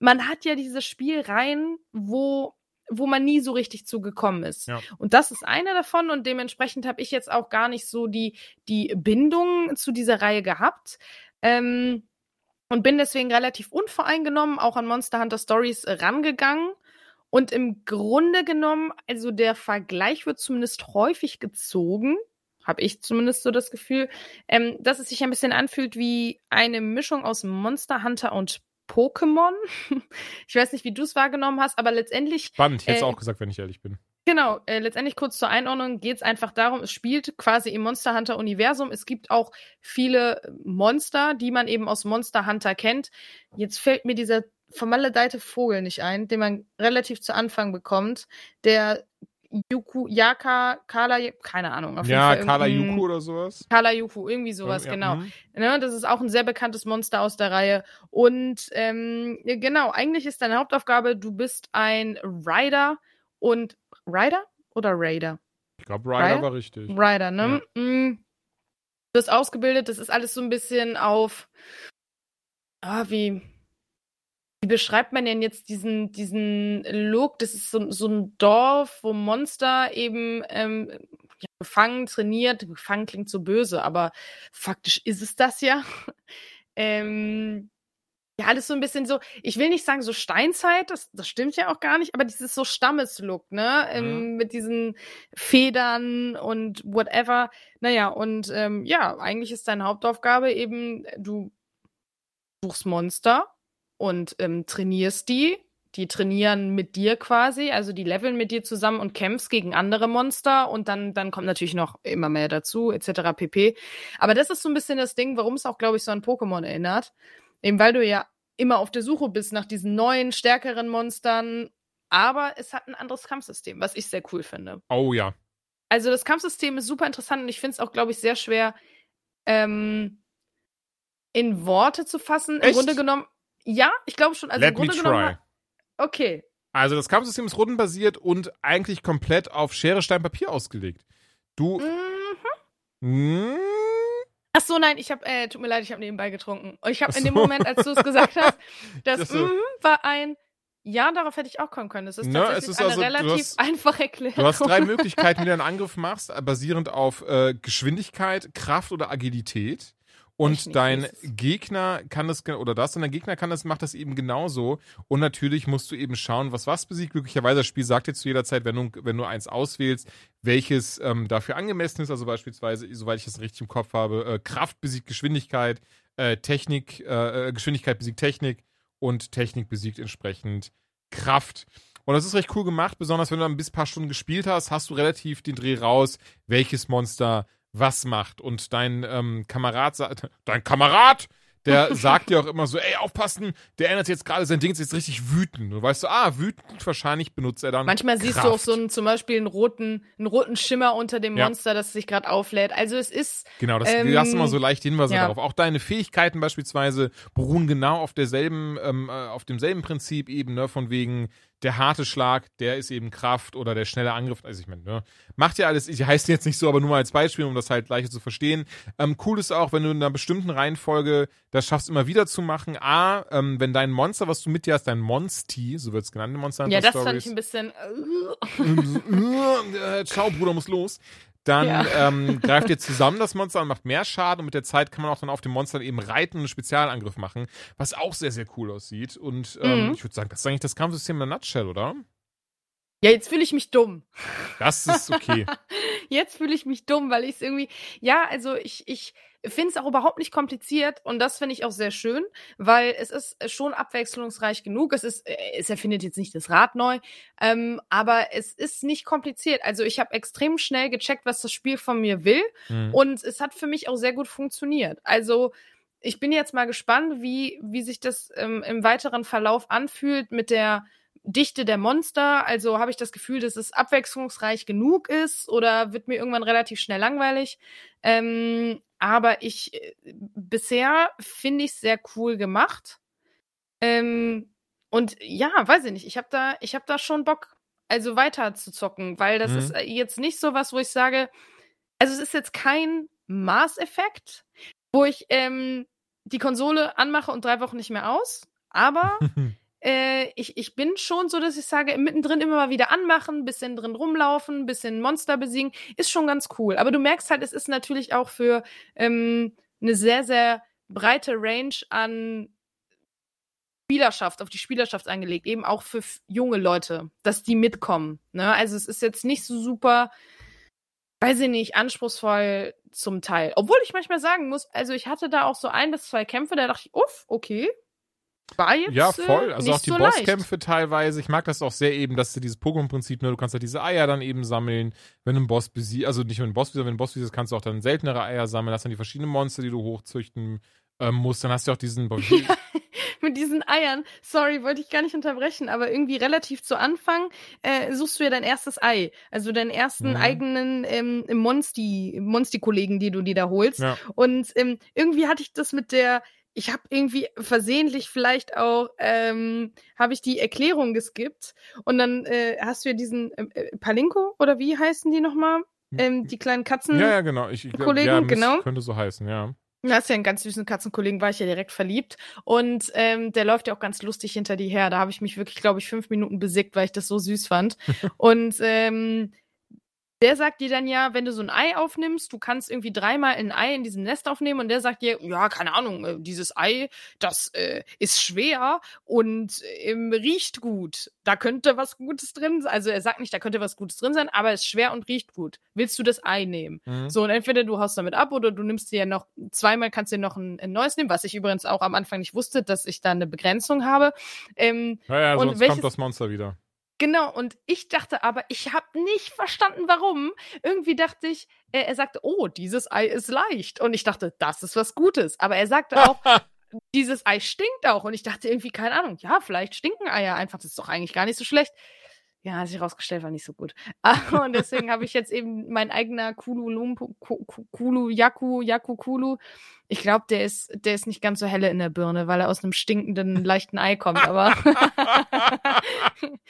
man hat ja diese Spielreihen, wo wo man nie so richtig zugekommen ist. Ja. Und das ist eine davon und dementsprechend habe ich jetzt auch gar nicht so die, die Bindung zu dieser Reihe gehabt. Ähm, und bin deswegen relativ unvoreingenommen auch an Monster Hunter Stories rangegangen. Und im Grunde genommen, also der Vergleich wird zumindest häufig gezogen, habe ich zumindest so das Gefühl, ähm, dass es sich ein bisschen anfühlt wie eine Mischung aus Monster Hunter und Pokémon. ich weiß nicht, wie du es wahrgenommen hast, aber letztendlich. Spannend, ich hätte es äh, auch gesagt, wenn ich ehrlich bin. Genau, äh, letztendlich kurz zur Einordnung geht es einfach darum, es spielt quasi im Monster Hunter Universum. Es gibt auch viele Monster, die man eben aus Monster Hunter kennt. Jetzt fällt mir dieser vermaledeite Vogel nicht ein, den man relativ zu Anfang bekommt, der Yuku, Yaka, Kala, keine Ahnung. Auf ja, Kala Yuku oder sowas. Kala Yuku, irgendwie sowas, ja, genau. Mhm. Ne, das ist auch ein sehr bekanntes Monster aus der Reihe. Und ähm, genau, eigentlich ist deine Hauptaufgabe, du bist ein Rider und Rider oder Raider? Ich glaube, Rider, Rider, war richtig. Rider, ne? Ja. Mm. Du bist ausgebildet, das ist alles so ein bisschen auf. Ah, wie, wie beschreibt man denn jetzt diesen, diesen Look? Das ist so, so ein Dorf, wo Monster eben ähm, ja, gefangen, trainiert. Gefangen klingt so böse, aber faktisch ist es das ja. ähm, ja, alles so ein bisschen so, ich will nicht sagen so Steinzeit, das, das stimmt ja auch gar nicht, aber dieses so Stammeslook, ne? Ähm, mhm. mit diesen Federn und whatever. Naja, und ähm, ja, eigentlich ist deine Hauptaufgabe eben, du suchst Monster und ähm, trainierst die. Die trainieren mit dir quasi, also die leveln mit dir zusammen und kämpfst gegen andere Monster und dann, dann kommt natürlich noch immer mehr dazu, etc. pp. Aber das ist so ein bisschen das Ding, warum es auch, glaube ich, so an Pokémon erinnert. Eben weil du ja immer auf der Suche bist nach diesen neuen, stärkeren Monstern. Aber es hat ein anderes Kampfsystem, was ich sehr cool finde. Oh ja. Also das Kampfsystem ist super interessant und ich finde es auch, glaube ich, sehr schwer ähm, in Worte zu fassen. Echt? Im Grunde genommen, ja, ich glaube schon. Also Let im Grunde me try. genommen. Okay. Also das Kampfsystem ist rundenbasiert und eigentlich komplett auf Schere, Stein, Papier ausgelegt. Du. Mhm. Ach so, nein, ich habe, äh, tut mir leid, ich habe nebenbei getrunken. Und ich habe in dem Moment, als du es gesagt hast, das, das so. mm, war ein ja, darauf hätte ich auch kommen können. Es ist tatsächlich es ist eine also, relativ hast, einfache Erklärung. Du hast drei Möglichkeiten, wie du einen Angriff machst, basierend auf äh, Geschwindigkeit, Kraft oder Agilität. Und dein Gegner kann das, oder das, und dein Gegner kann das, macht das eben genauso. Und natürlich musst du eben schauen, was was besiegt. Glücklicherweise, das Spiel sagt dir zu jeder Zeit, wenn du, wenn du eins auswählst, welches ähm, dafür angemessen ist. Also beispielsweise, soweit ich das richtig im Kopf habe, äh, Kraft besiegt Geschwindigkeit, äh, Technik, äh, äh Geschwindigkeit besiegt Technik und Technik besiegt entsprechend Kraft. Und das ist recht cool gemacht, besonders wenn du ein bis paar Stunden gespielt hast, hast du relativ den Dreh raus, welches Monster was macht. Und dein ähm, Kamerad, dein Kamerad, der sagt dir auch immer so, ey, aufpassen, der ändert jetzt gerade sein Ding, ist jetzt richtig wütend. Und weißt du, ah, wütend, wahrscheinlich benutzt er dann. Manchmal Kraft. siehst du auch so einen, zum Beispiel einen roten, einen roten Schimmer unter dem ja. Monster, das sich gerade auflädt. Also es ist. Genau, das ähm, lassen wir so leicht Hinweise ja. darauf. Auch deine Fähigkeiten beispielsweise beruhen genau auf derselben, ähm, äh, auf demselben Prinzip eben, ne, von wegen, der harte Schlag, der ist eben Kraft oder der schnelle Angriff. Also ich meine, ne, macht ja alles, ich heiße jetzt nicht so, aber nur mal als Beispiel, um das halt leichter zu verstehen. Ähm, cool ist auch, wenn du in einer bestimmten Reihenfolge das schaffst, immer wieder zu machen. A, ähm, wenn dein Monster, was du mit dir hast, dein Monsti, so wird es genannt Monster Hunter Ja, das fand ich ein bisschen. Äh, Ciao, Bruder, muss los dann ja. ähm, greift ihr zusammen das Monster und macht mehr Schaden und mit der Zeit kann man auch dann auf dem Monster eben reiten und einen Spezialangriff machen, was auch sehr, sehr cool aussieht. Und ähm, mhm. ich würde sagen, das ist eigentlich das Kampfsystem in der Nutshell, oder? Ja, jetzt fühle ich mich dumm. Das ist okay. jetzt fühle ich mich dumm, weil ich es irgendwie, ja, also ich, ich finde es auch überhaupt nicht kompliziert und das finde ich auch sehr schön, weil es ist schon abwechslungsreich genug. Es ist, äh, es erfindet jetzt nicht das Rad neu, ähm, aber es ist nicht kompliziert. Also ich habe extrem schnell gecheckt, was das Spiel von mir will mhm. und es hat für mich auch sehr gut funktioniert. Also ich bin jetzt mal gespannt, wie, wie sich das ähm, im weiteren Verlauf anfühlt mit der Dichte der Monster? Also habe ich das Gefühl, dass es abwechslungsreich genug ist oder wird mir irgendwann relativ schnell langweilig? Ähm, aber ich äh, bisher finde ich es sehr cool gemacht. Ähm, und ja, weiß ich nicht, ich habe da, ich habe da schon Bock, also weiter zu zocken, weil das mhm. ist äh, jetzt nicht so was, wo ich sage, also es ist jetzt kein Maßeffekt, wo ich ähm, die Konsole anmache und drei Wochen nicht mehr aus. Aber äh, ich, ich bin schon so, dass ich sage, mittendrin immer mal wieder anmachen, bisschen drin rumlaufen, bisschen Monster besiegen, ist schon ganz cool. Aber du merkst halt, es ist natürlich auch für ähm, eine sehr, sehr breite Range an Spielerschaft, auf die Spielerschaft angelegt, eben auch für junge Leute, dass die mitkommen. Ne? Also es ist jetzt nicht so super, weiß ich nicht, anspruchsvoll zum Teil. Obwohl ich manchmal sagen muss, also ich hatte da auch so ein bis zwei Kämpfe, da dachte ich, uff, okay, war jetzt ja, voll. Äh, also auch die so Bosskämpfe teilweise. Ich mag das auch sehr eben, dass du dieses Pokémon-Prinzip, ne, du kannst halt diese Eier dann eben sammeln, wenn du einen Boss besiegst, also nicht nur einen Boss besiegst, wenn du einen Boss besiegst, kannst du auch dann seltenere Eier sammeln, hast dann die verschiedenen Monster, die du hochzüchten ähm, musst. Dann hast du auch diesen. Ja, mit diesen Eiern. Sorry, wollte ich gar nicht unterbrechen, aber irgendwie relativ zu Anfang äh, suchst du ja dein erstes Ei. Also deinen ersten mhm. eigenen ähm, Monsti, Monsti-Kollegen, die du dir da holst. Ja. Und ähm, irgendwie hatte ich das mit der ich habe irgendwie versehentlich vielleicht auch, ähm, habe ich die Erklärung geskippt und dann äh, hast du ja diesen ähm, äh, Palinko oder wie heißen die nochmal? Hm, ähm, die kleinen Katzen. Ja, ja, genau. Ich, ich Kollegen, ja, genau. Könnte so heißen, ja. Du hast ja einen ganz süßen Katzenkollegen, war ich ja direkt verliebt. Und ähm, der läuft ja auch ganz lustig hinter dir her. Da habe ich mich wirklich, glaube ich, fünf Minuten besiegt, weil ich das so süß fand. und ähm, der sagt dir dann ja, wenn du so ein Ei aufnimmst, du kannst irgendwie dreimal ein Ei in diesem Nest aufnehmen und der sagt dir, ja, keine Ahnung, äh, dieses Ei, das äh, ist schwer und ähm, riecht gut. Da könnte was Gutes drin sein. Also er sagt nicht, da könnte was Gutes drin sein, aber es ist schwer und riecht gut. Willst du das Ei nehmen? Mhm. So, und entweder du haust damit ab oder du nimmst dir ja noch, zweimal kannst du dir noch ein, ein, neues nehmen, was ich übrigens auch am Anfang nicht wusste, dass ich da eine Begrenzung habe. Ähm, ja, ja, sonst welches, kommt das Monster wieder. Genau, und ich dachte aber, ich habe nicht verstanden, warum. Irgendwie dachte ich, er, er, sagte, oh, dieses Ei ist leicht. Und ich dachte, das ist was Gutes. Aber er sagte auch, dieses Ei stinkt auch. Und ich dachte irgendwie, keine Ahnung, ja, vielleicht stinken Eier einfach. Das ist doch eigentlich gar nicht so schlecht. Ja, hat sich rausgestellt, war nicht so gut. und deswegen habe ich jetzt eben mein eigener Kulu Lumpu, Kulu Yaku, Yaku Kulu. Ich glaube, der ist, der ist nicht ganz so helle in der Birne, weil er aus einem stinkenden, leichten Ei kommt, aber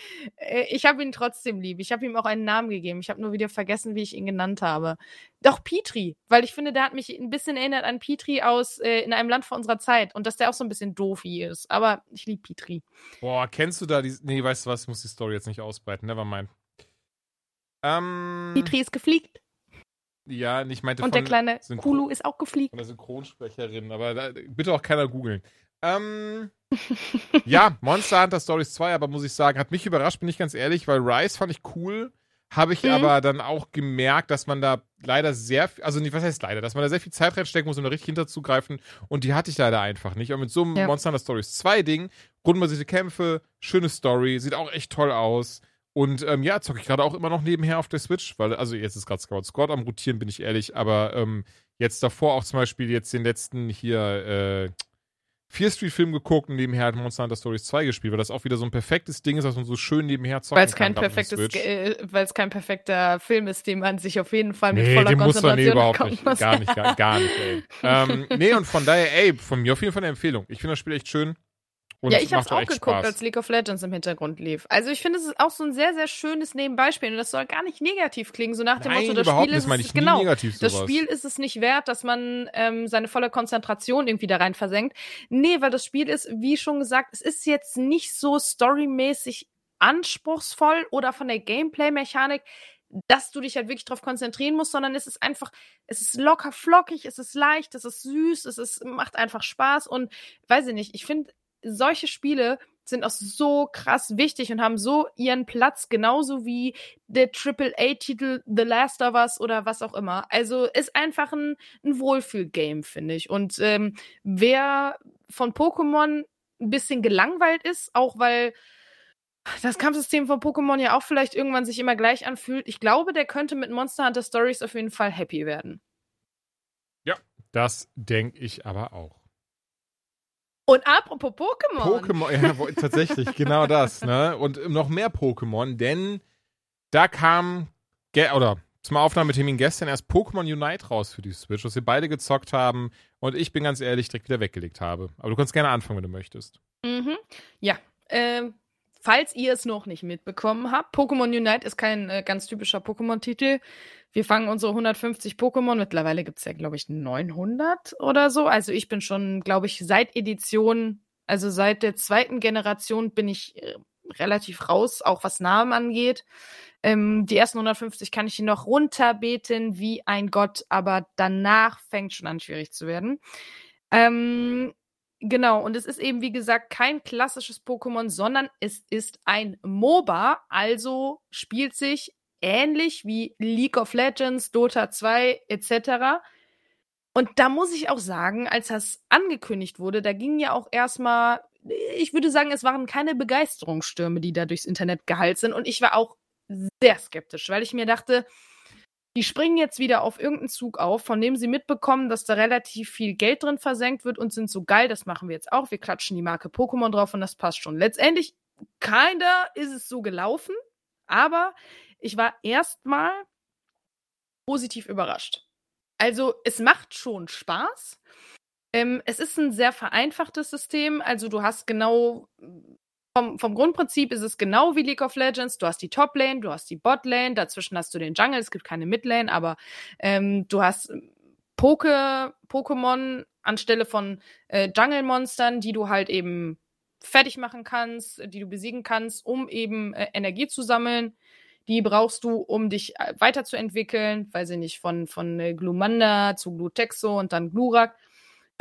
ich habe ihn trotzdem lieb. Ich habe ihm auch einen Namen gegeben. Ich habe nur wieder vergessen, wie ich ihn genannt habe. Doch Petri, weil ich finde, der hat mich ein bisschen erinnert an Petri aus äh, in einem Land vor unserer Zeit und dass der auch so ein bisschen doofi ist. Aber ich liebe Petri. Boah, kennst du da die. Nee, weißt du was, ich muss die Story jetzt nicht ausbreiten. Never mind. Ähm, Petri ist gefliegt. Ja, ich meinte Und der kleine Synchron Kulu ist auch gefliegt. Von der Synchronsprecherin, aber da, bitte auch keiner googeln. Ähm, ja, Monster Hunter Stories 2, aber muss ich sagen, hat mich überrascht, bin ich ganz ehrlich, weil Rise fand ich cool. Habe ich mhm. aber dann auch gemerkt, dass man da leider sehr, also nicht, was heißt leider, dass man da sehr viel Zeit reinstecken muss, um da richtig hinterzugreifen. Und die hatte ich leider einfach nicht. Und mit so einem ja. Monster Hunter Stories 2 Ding, rundenbasierte Kämpfe, schöne Story, sieht auch echt toll aus. Und ähm, ja, zocke ich gerade auch immer noch nebenher auf der Switch, weil, also jetzt ist gerade Scout Squad am Rotieren, bin ich ehrlich, aber ähm, jetzt davor auch zum Beispiel jetzt den letzten hier, äh, Fear Street Film geguckt und nebenher halt Monster Hunter Stories 2 gespielt, weil das auch wieder so ein perfektes Ding ist, was man so schön nebenher zocken weil's kein kann. Perfektes, äh, weil es kein perfekter Film ist, den man sich auf jeden Fall mit nee, voller den Konzentration muss man, nee, überhaupt nicht. Muss. Gar nicht, gar, gar nicht, ey. ähm, nee, und von daher, ey, von mir auf jeden Fall eine Empfehlung. Ich finde das Spiel echt schön. Und ja, ich habe es auch geguckt, Spaß. als League of Legends im Hintergrund lief. Also ich finde, es ist auch so ein sehr, sehr schönes Nebenbeispiel. Und das soll gar nicht negativ klingen, so nach dem Nein, Motto, das Spiel ist es, genau, negativ, das Spiel ist es nicht wert, dass man ähm, seine volle Konzentration irgendwie da rein versenkt. Nee, weil das Spiel ist, wie schon gesagt, es ist jetzt nicht so storymäßig anspruchsvoll oder von der Gameplay-Mechanik dass du dich halt wirklich darauf konzentrieren musst, sondern es ist einfach, es ist locker flockig, es ist leicht, es ist süß, es ist, macht einfach Spaß und weiß ich nicht, ich finde, solche Spiele sind auch so krass wichtig und haben so ihren Platz, genauso wie der AAA-Titel The Last of Us oder was auch immer. Also ist einfach ein, ein Wohlfühl-Game, finde ich. Und ähm, wer von Pokémon ein bisschen gelangweilt ist, auch weil das Kampfsystem von Pokémon ja auch vielleicht irgendwann sich immer gleich anfühlt, ich glaube, der könnte mit Monster Hunter Stories auf jeden Fall happy werden. Ja, das denke ich aber auch. Und apropos Pokémon. Pokémon, ja, tatsächlich, genau das, ne? Und noch mehr Pokémon, denn da kam, oder zum Aufnahmetermin gestern erst Pokémon Unite raus für die Switch, was wir beide gezockt haben und ich bin ganz ehrlich direkt wieder weggelegt habe. Aber du kannst gerne anfangen, wenn du möchtest. Mhm. Ja, ähm, falls ihr es noch nicht mitbekommen habt, Pokémon Unite ist kein äh, ganz typischer Pokémon-Titel. Wir fangen unsere 150 Pokémon. Mittlerweile gibt es ja, glaube ich, 900 oder so. Also ich bin schon, glaube ich, seit Edition, also seit der zweiten Generation bin ich äh, relativ raus, auch was Namen angeht. Ähm, die ersten 150 kann ich noch runterbeten wie ein Gott, aber danach fängt schon an schwierig zu werden. Ähm, Genau, und es ist eben, wie gesagt, kein klassisches Pokémon, sondern es ist ein MOBA, also spielt sich ähnlich wie League of Legends, Dota 2 etc. Und da muss ich auch sagen, als das angekündigt wurde, da ging ja auch erstmal, ich würde sagen, es waren keine Begeisterungsstürme, die da durchs Internet geheilt sind. Und ich war auch sehr skeptisch, weil ich mir dachte, die springen jetzt wieder auf irgendeinen Zug auf, von dem sie mitbekommen, dass da relativ viel Geld drin versenkt wird und sind so geil, das machen wir jetzt auch. Wir klatschen die Marke Pokémon drauf und das passt schon. Letztendlich, keiner ist es so gelaufen, aber ich war erstmal positiv überrascht. Also, es macht schon Spaß. Ähm, es ist ein sehr vereinfachtes System. Also, du hast genau vom, vom Grundprinzip ist es genau wie League of Legends. Du hast die Top-Lane, du hast die Bot-Lane, dazwischen hast du den Jungle, es gibt keine Mid-Lane, aber ähm, du hast Poke, Pokémon anstelle von äh, Jungle-Monstern, die du halt eben fertig machen kannst, die du besiegen kannst, um eben äh, Energie zu sammeln. Die brauchst du, um dich äh, weiterzuentwickeln, weiß ich nicht, von, von äh, Glumanda zu Glutexo und dann Glurak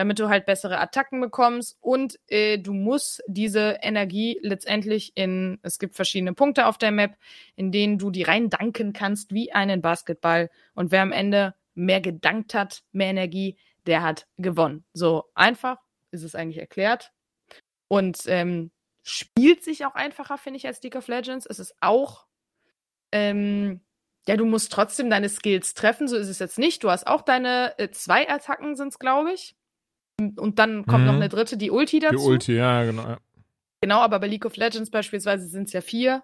damit du halt bessere Attacken bekommst und äh, du musst diese Energie letztendlich in, es gibt verschiedene Punkte auf der Map, in denen du die rein danken kannst wie einen Basketball und wer am Ende mehr gedankt hat, mehr Energie, der hat gewonnen. So einfach ist es eigentlich erklärt und ähm, spielt sich auch einfacher, finde ich, als League of Legends. Es ist auch ähm, ja, du musst trotzdem deine Skills treffen, so ist es jetzt nicht. Du hast auch deine äh, zwei Attacken, sind es, glaube ich. Und dann kommt mhm. noch eine dritte, die Ulti dazu. Die Ulti, ja, genau. Genau, aber bei League of Legends beispielsweise sind es ja vier.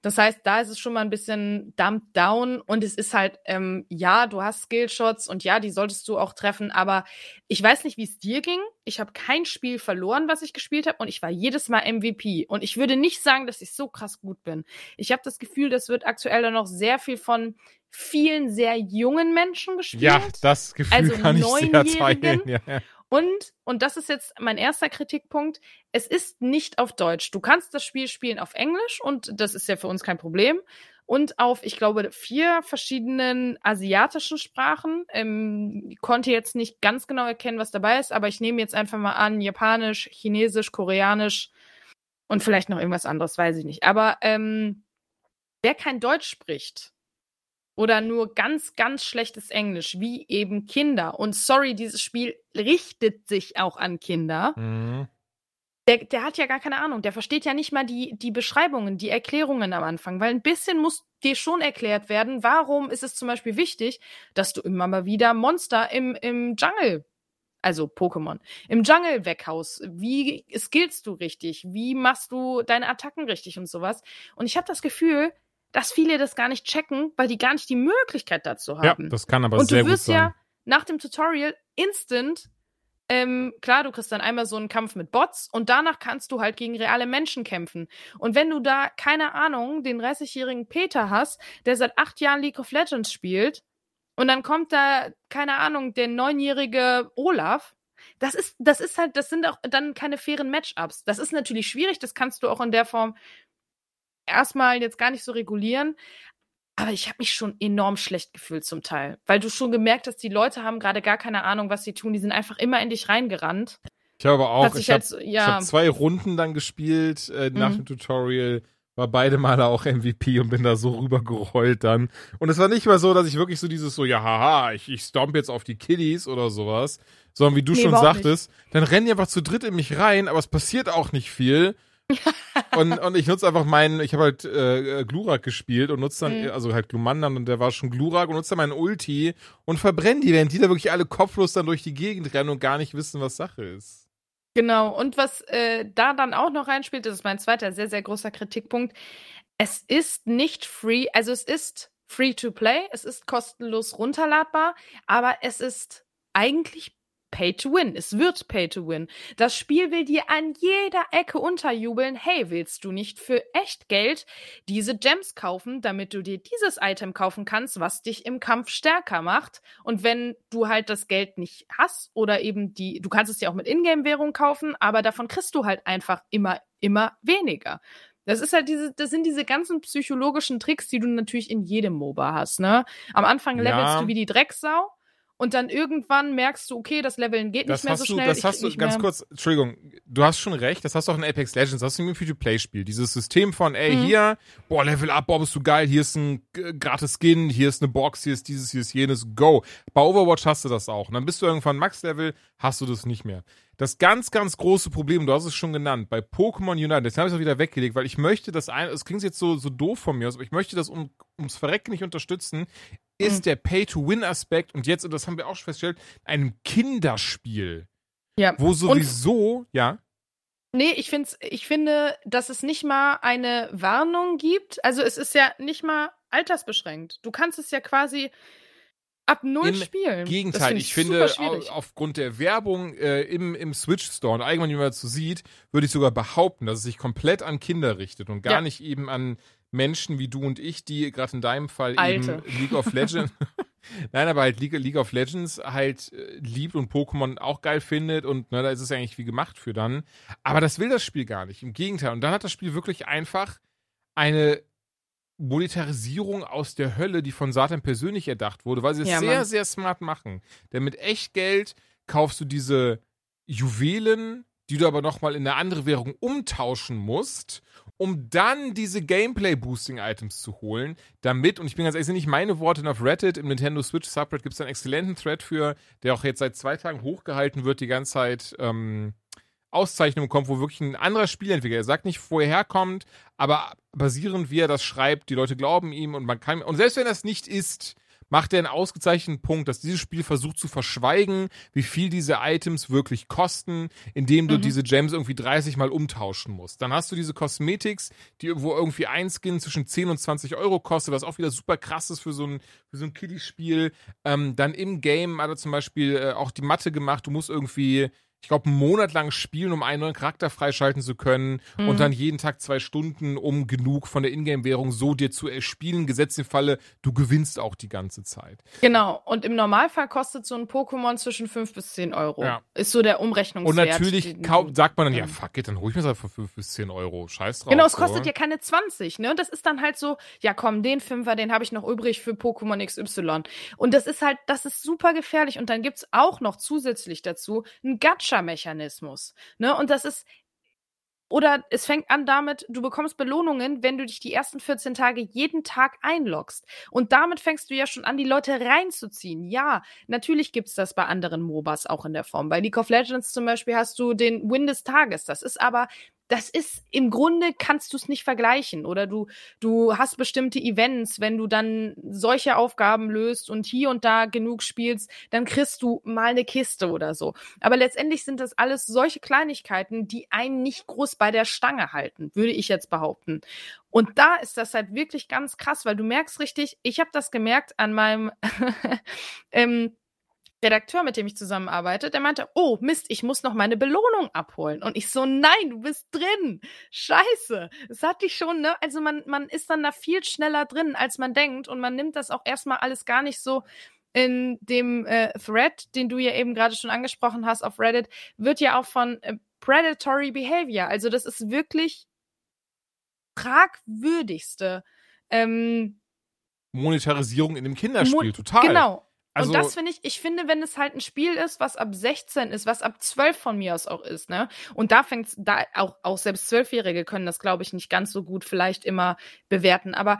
Das heißt, da ist es schon mal ein bisschen dumped down und es ist halt, ähm, ja, du hast Skillshots und ja, die solltest du auch treffen, aber ich weiß nicht, wie es dir ging. Ich habe kein Spiel verloren, was ich gespielt habe und ich war jedes Mal MVP. Und ich würde nicht sagen, dass ich so krass gut bin. Ich habe das Gefühl, das wird aktuell dann noch sehr viel von vielen sehr jungen Menschen gespielt. Ja, das Gefühl also kann ich sehr teilen. Ja, ja. Und, und das ist jetzt mein erster Kritikpunkt, es ist nicht auf Deutsch. Du kannst das Spiel spielen auf Englisch und das ist ja für uns kein Problem. Und auf, ich glaube, vier verschiedenen asiatischen Sprachen. Ähm, konnte jetzt nicht ganz genau erkennen, was dabei ist, aber ich nehme jetzt einfach mal an, Japanisch, Chinesisch, Koreanisch und vielleicht noch irgendwas anderes, weiß ich nicht. Aber ähm, wer kein Deutsch spricht, oder nur ganz, ganz schlechtes Englisch, wie eben Kinder. Und sorry, dieses Spiel richtet sich auch an Kinder. Mhm. Der, der hat ja gar keine Ahnung. Der versteht ja nicht mal die, die Beschreibungen, die Erklärungen am Anfang, weil ein bisschen muss dir schon erklärt werden, warum ist es zum Beispiel wichtig, dass du immer mal wieder Monster im, im Jungle also Pokémon, im Jungle weghaust. Wie skillst du richtig? Wie machst du deine Attacken richtig und sowas? Und ich habe das Gefühl, dass viele das gar nicht checken, weil die gar nicht die Möglichkeit dazu haben. Ja, das kann aber und sehr gut sein. Und du wirst ja nach dem Tutorial instant ähm, klar, du kriegst dann einmal so einen Kampf mit Bots und danach kannst du halt gegen reale Menschen kämpfen. Und wenn du da, keine Ahnung, den 30-jährigen Peter hast, der seit acht Jahren League of Legends spielt, und dann kommt da, keine Ahnung, der neunjährige Olaf, das ist, das ist halt, das sind auch dann keine fairen Matchups. Das ist natürlich schwierig, das kannst du auch in der Form erstmal jetzt gar nicht so regulieren. Aber ich habe mich schon enorm schlecht gefühlt zum Teil, weil du schon gemerkt hast, die Leute haben gerade gar keine Ahnung, was sie tun. Die sind einfach immer in dich reingerannt. Ich habe aber auch, ich habe ja. hab zwei Runden dann gespielt äh, nach mhm. dem Tutorial, war beide Male auch MVP und bin da so rübergerollt dann. Und es war nicht mal so, dass ich wirklich so dieses so, ja, haha, ich, ich stomp jetzt auf die Kiddies oder sowas, sondern wie du nee, schon sagtest, nicht. dann rennen die einfach zu dritt in mich rein, aber es passiert auch nicht viel und, und ich nutze einfach meinen, ich habe halt äh, Glurak gespielt und nutze dann, mhm. also halt Glumandan und der war schon Glurak und nutze dann meinen Ulti und verbrenne die, während die da wirklich alle kopflos dann durch die Gegend rennen und gar nicht wissen, was Sache ist. Genau, und was äh, da dann auch noch reinspielt, das ist mein zweiter sehr, sehr großer Kritikpunkt. Es ist nicht free, also es ist free to play, es ist kostenlos runterladbar, aber es ist eigentlich Pay to Win. Es wird Pay to Win. Das Spiel will dir an jeder Ecke unterjubeln. Hey, willst du nicht für echt Geld diese Gems kaufen, damit du dir dieses Item kaufen kannst, was dich im Kampf stärker macht? Und wenn du halt das Geld nicht hast oder eben die, du kannst es dir auch mit Ingame-Währung kaufen, aber davon kriegst du halt einfach immer, immer weniger. Das ist halt diese, das sind diese ganzen psychologischen Tricks, die du natürlich in jedem MOBA hast, ne? Am Anfang levelst ja. du wie die Drecksau und dann irgendwann merkst du, okay, das Leveln geht Das nicht mehr so du, schnell. das ich hast krieg du, ganz mehr. kurz, Entschuldigung, du hast schon recht, das hast du auch in Apex Legends, das hast du im Free-to-Play-Spiel. Dieses System von, ey, Mhm. hier, boah, Level up, boah, bist du geil, hier ist ein äh, gratis Skin, hier ist eine Box, hier ist dieses, hier ist jenes, go. Bei Overwatch hast du das auch. Und dann bist du irgendwann Max-Level, hast du das nicht mehr. Das ganz, ganz große Problem, du hast es schon genannt, bei Pokémon Unite, das habe ich auch wieder weggelegt, weil ich möchte das ein, es klingt jetzt so, so doof von mir aus, aber ich möchte das um, ums Verrecken nicht unterstützen, ist Mhm. der Pay-to-Win-Aspekt und jetzt, und das haben wir auch schon festgestellt, einem Kinderspiel. Ja. Wo sowieso, ja, Nee, ich, find's, ich finde, dass es nicht mal eine Warnung gibt. Also es ist ja nicht mal altersbeschränkt. Du kannst es ja quasi ab null Im spielen. Gegenteil, find ich finde, schwierig. au- aufgrund der Werbung äh, im, im Switch Store und allgemein, wie man dazu sieht, würde ich sogar behaupten, dass es sich komplett an Kinder richtet und gar Ja. nicht eben an Menschen wie du und ich, die gerade in deinem Fall Alte. eben League of Legends, nein, aber halt League, League of Legends halt äh, liebt und Pokémon auch geil findet und ne, da ist es eigentlich wie gemacht für dann. Aber das will das Spiel gar nicht. Im Gegenteil. Und dann hat das Spiel wirklich einfach eine Monetarisierung aus der Hölle, die von Satan persönlich erdacht wurde, weil sie es Ja, sehr, Mann. sehr smart machen. Denn mit Echtgeld kaufst du diese Juwelen, die du aber nochmal in eine andere Währung umtauschen musst, um dann diese Gameplay-Boosting-Items zu holen, damit, und ich bin ganz ehrlich, sind nicht meine Worte, auf Reddit, im Nintendo Switch Subreddit gibt es einen exzellenten Thread für, der auch jetzt seit zwei Tagen hochgehalten wird, die ganze Zeit ähm, Auszeichnungen kommt, wo wirklich ein anderer Spielentwickler, er sagt nicht, wo er herkommt, aber basierend, wie er das schreibt, die Leute glauben ihm und man kann, und selbst wenn das nicht ist, macht er einen ausgezeichneten Punkt, dass dieses Spiel versucht zu verschweigen, wie viel diese Items wirklich kosten, indem du Mhm. diese Gems irgendwie 30 Mal umtauschen musst. Dann hast du diese Cosmetics, die wo irgendwie ein Skin zwischen 10 und 20 Euro kostet, was auch wieder super krass ist für so ein, für so ein Kiddie-Spiel. Ähm, dann im Game hat er zum Beispiel äh, auch die Matte gemacht, du musst irgendwie ich glaube, einen Monat lang spielen, um einen neuen Charakter freischalten zu können Mhm. und dann jeden Tag zwei Stunden, um genug von der Ingame-Währung so dir zu erspielen. Gesetzt im Falle, du gewinnst auch die ganze Zeit. Genau. Und im Normalfall kostet so ein Pokémon zwischen 5 bis 10 Euro. Ja. Ist so der Und Umrechnungswert. natürlich den sagt man dann, ja, ähm, fuck it, dann hol ich mir das halt für 5 bis 10 Euro. Scheiß drauf. Genau, es so. kostet ja keine 20, ne? Und das ist dann halt so, ja komm, den Fünfer, den habe ich noch übrig für Pokémon XY. Und das ist halt, das ist super gefährlich. Und dann gibt's auch noch zusätzlich dazu einen Gacha-Mechanismus. Ne? Und das ist, oder es fängt an damit, du bekommst Belohnungen, wenn du dich die ersten 14 Tage jeden Tag einloggst. Und damit fängst du ja schon an, die Leute reinzuziehen. Ja, natürlich gibt's das bei anderen MOBAs auch in der Form. Bei League of Legends zum Beispiel hast du den Win des Tages. Das ist aber das ist im Grunde kannst du es nicht vergleichen oder du du hast bestimmte Events, wenn du dann solche Aufgaben löst und hier und da genug spielst, dann kriegst du mal eine Kiste oder so. Aber letztendlich sind das alles solche Kleinigkeiten, die einen nicht groß bei der Stange halten, würde ich jetzt behaupten. Und da ist das halt wirklich ganz krass, weil du merkst richtig, ich habe das gemerkt an meinem ähm, Redakteur, mit dem ich zusammenarbeite, der meinte, oh Mist, ich muss noch meine Belohnung abholen. Und ich so, nein, du bist drin. Scheiße. Das hatte ich schon, ne? Also man, man ist dann da viel schneller drin, als man denkt. Und man nimmt das auch erstmal alles gar nicht so in dem äh, Thread, den du ja eben gerade schon angesprochen hast auf Reddit, wird ja auch von äh, Predatory Behavior. Also das ist wirklich fragwürdigste. Ähm, Monetarisierung in dem Kinderspiel, Mo- total. Genau. Also, und das finde ich, ich finde, wenn es halt ein Spiel ist, was ab 16 ist, was ab 12 von mir aus auch ist, ne? Und da fängt's, da auch, auch selbst Zwölfjährige können das, glaube ich, nicht ganz so gut vielleicht immer bewerten. Aber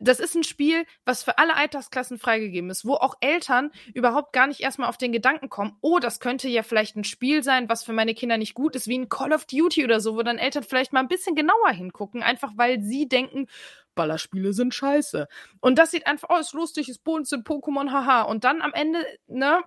das ist ein Spiel, was für alle Altersklassen freigegeben ist, wo auch Eltern überhaupt gar nicht erstmal auf den Gedanken kommen, oh, das könnte ja vielleicht ein Spiel sein, was für meine Kinder nicht gut ist, wie ein Call of Duty oder so, wo dann Eltern vielleicht mal ein bisschen genauer hingucken, einfach weil sie denken, Ballerspiele sind scheiße. Und das sieht einfach, oh, ist lustig, ist bunt, sind Pokémon, haha. Und dann am Ende, ne,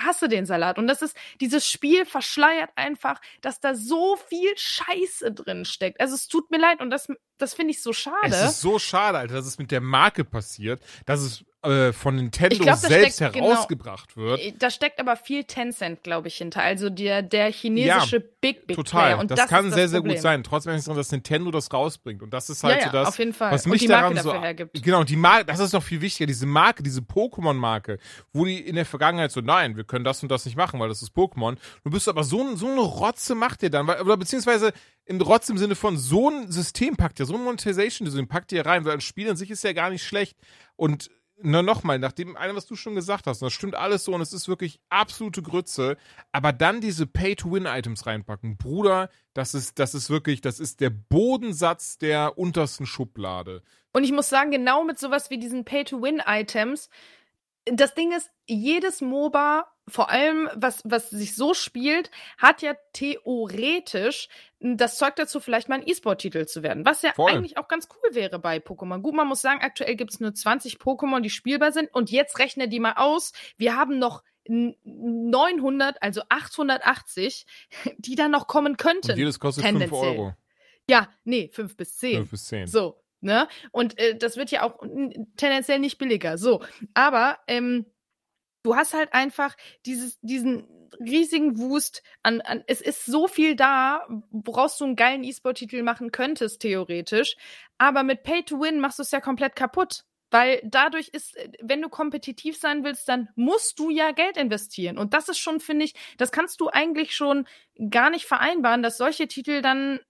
hasse den Salat. Und das ist, dieses Spiel verschleiert einfach, dass da so viel Scheiße drin steckt. Also es tut mir leid und das, das finde ich so schade. es ist so schade, Alter, dass es mit der Marke passiert, dass es äh, von Nintendo glaub, selbst steckt- genau. herausgebracht wird. Da steckt aber viel Tencent, glaube ich, hinter. Also der, der chinesische Big, Big Total. Player. Und das, das, kann sehr, das sehr gut sein. Trotzdem ist es so, dass Nintendo das rausbringt. Und das ist halt Ja, so ja, das, auf jeden Fall. was mich daran dafür so. hergibt. Genau, die Marke, das ist noch viel wichtiger. Diese Marke, diese Pokémon-Marke, wo die in der Vergangenheit so, nein, wir können das und das nicht machen, weil das ist Pokémon. Du bist aber so, so eine Rotze macht ihr dann, weil, oder beziehungsweise in Rotz im Sinne von so ein System packt ihr, so ein Monetization-System packt ihr rein, weil ein Spiel an sich ist ja gar nicht schlecht. Und nur nochmal, nach dem allem, was du schon gesagt hast, das stimmt alles so und es ist wirklich absolute Grütze, aber dann diese Pay-to-Win-Items reinpacken, Bruder, das ist, das ist wirklich, das ist der Bodensatz der untersten Schublade. Und ich muss sagen, genau mit sowas wie diesen Pay-to-Win-Items, das Ding ist, jedes MOBA, vor allem was, was sich so spielt, hat ja theoretisch das Zeug dazu, vielleicht mal ein E-Sport-Titel zu werden. Was ja Voll. eigentlich auch ganz cool wäre bei Pokémon. Gut, man muss sagen, aktuell gibt es nur 20 Pokémon, die spielbar sind. Und jetzt rechne die mal aus. Wir haben noch 900, also 880, die dann noch kommen könnten. Und jedes kostet 5 Euro. Ja, nee, 5 bis 10. 5 bis 10. So, ne? Und äh, das wird ja auch tendenziell nicht billiger. So, aber ähm, du hast halt einfach dieses, diesen riesigen Wust an, an, es ist so viel da, woraus du einen geilen E-Sport-Titel machen könntest, theoretisch. Aber mit Pay to Win machst du es ja komplett kaputt. Weil dadurch ist, wenn du kompetitiv sein willst, dann musst du ja Geld investieren. Und das ist schon, finde ich, das kannst du eigentlich schon gar nicht vereinbaren, dass solche Titel dann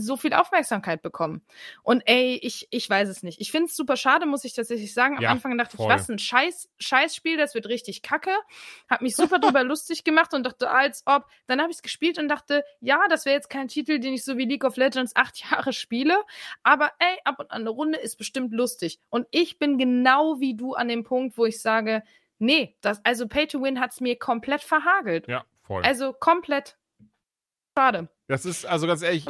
so viel Aufmerksamkeit bekommen. Und ey, ich, ich weiß es nicht. Ich finde es super schade, muss ich tatsächlich sagen. Am Ja, Anfang dachte voll. ich, was ein Scheiß, Scheißspiel, das wird richtig kacke. Hab mich super drüber lustig gemacht und dachte, als ob. Dann habe ich es gespielt und dachte, ja, das wäre jetzt kein Titel, den ich so wie League of Legends acht Jahre spiele. Aber ey, ab und an eine Runde ist bestimmt lustig. Und ich bin genau wie du an dem Punkt, wo ich sage, nee, das, also Pay to Win hat's mir komplett verhagelt. Ja, voll. Also komplett. Schade. Das ist, also ganz ehrlich,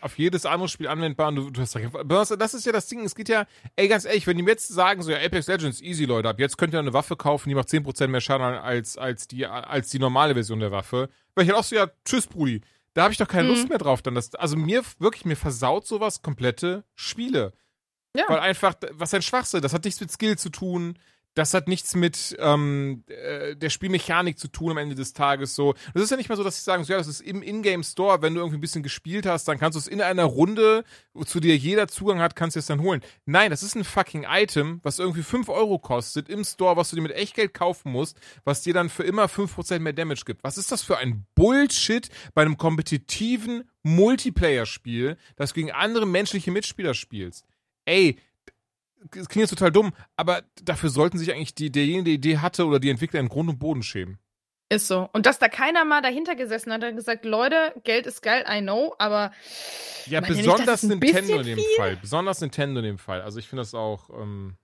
auf jedes andere Spiel anwendbar und du, du hast recht. Das ist ja das Ding, es geht ja, ey, ganz ehrlich, wenn die mir jetzt sagen, so, ja, Apex Legends, easy, Leute, ab jetzt könnt ihr eine Waffe kaufen, die macht 10% mehr Schaden als, als, die, als die normale Version der Waffe, weil ich halt auch so, ja, tschüss, Brudi. Da habe ich doch keine Mhm. Lust mehr drauf. Dann das, also mir, wirklich, mir versaut sowas komplette Spiele. Ja. Weil einfach, was ein Schwachsinn, das hat nichts mit Skill zu tun. Das hat nichts mit ähm, äh, der Spielmechanik zu tun am Ende des Tages so. Das ist ja nicht mal so, dass sie sagen, so, ja, das ist im Ingame Store, wenn du irgendwie ein bisschen gespielt hast, dann kannst du es in einer Runde, zu der jeder Zugang hat, kannst du es dann holen. Nein, das ist ein fucking Item, was irgendwie 5 Euro kostet im Store, was du dir mit Echtgeld kaufen musst, was dir dann für immer 5% mehr Damage gibt. Was ist das für ein Bullshit bei einem kompetitiven Multiplayer-Spiel, das gegen andere menschliche Mitspieler spielst? Ey, das klingt jetzt total dumm, aber dafür sollten sich eigentlich die, derjenige, der die Idee hatte oder die Entwickler in Grund und Boden schämen. Ist so. Und dass da keiner mal dahinter gesessen hat und gesagt, Leute, Geld ist geil, I know, aber Ja, nicht, besonders ein Nintendo in dem viel? Fall. Besonders Nintendo in dem Fall. Also ich finde das auch, ähm,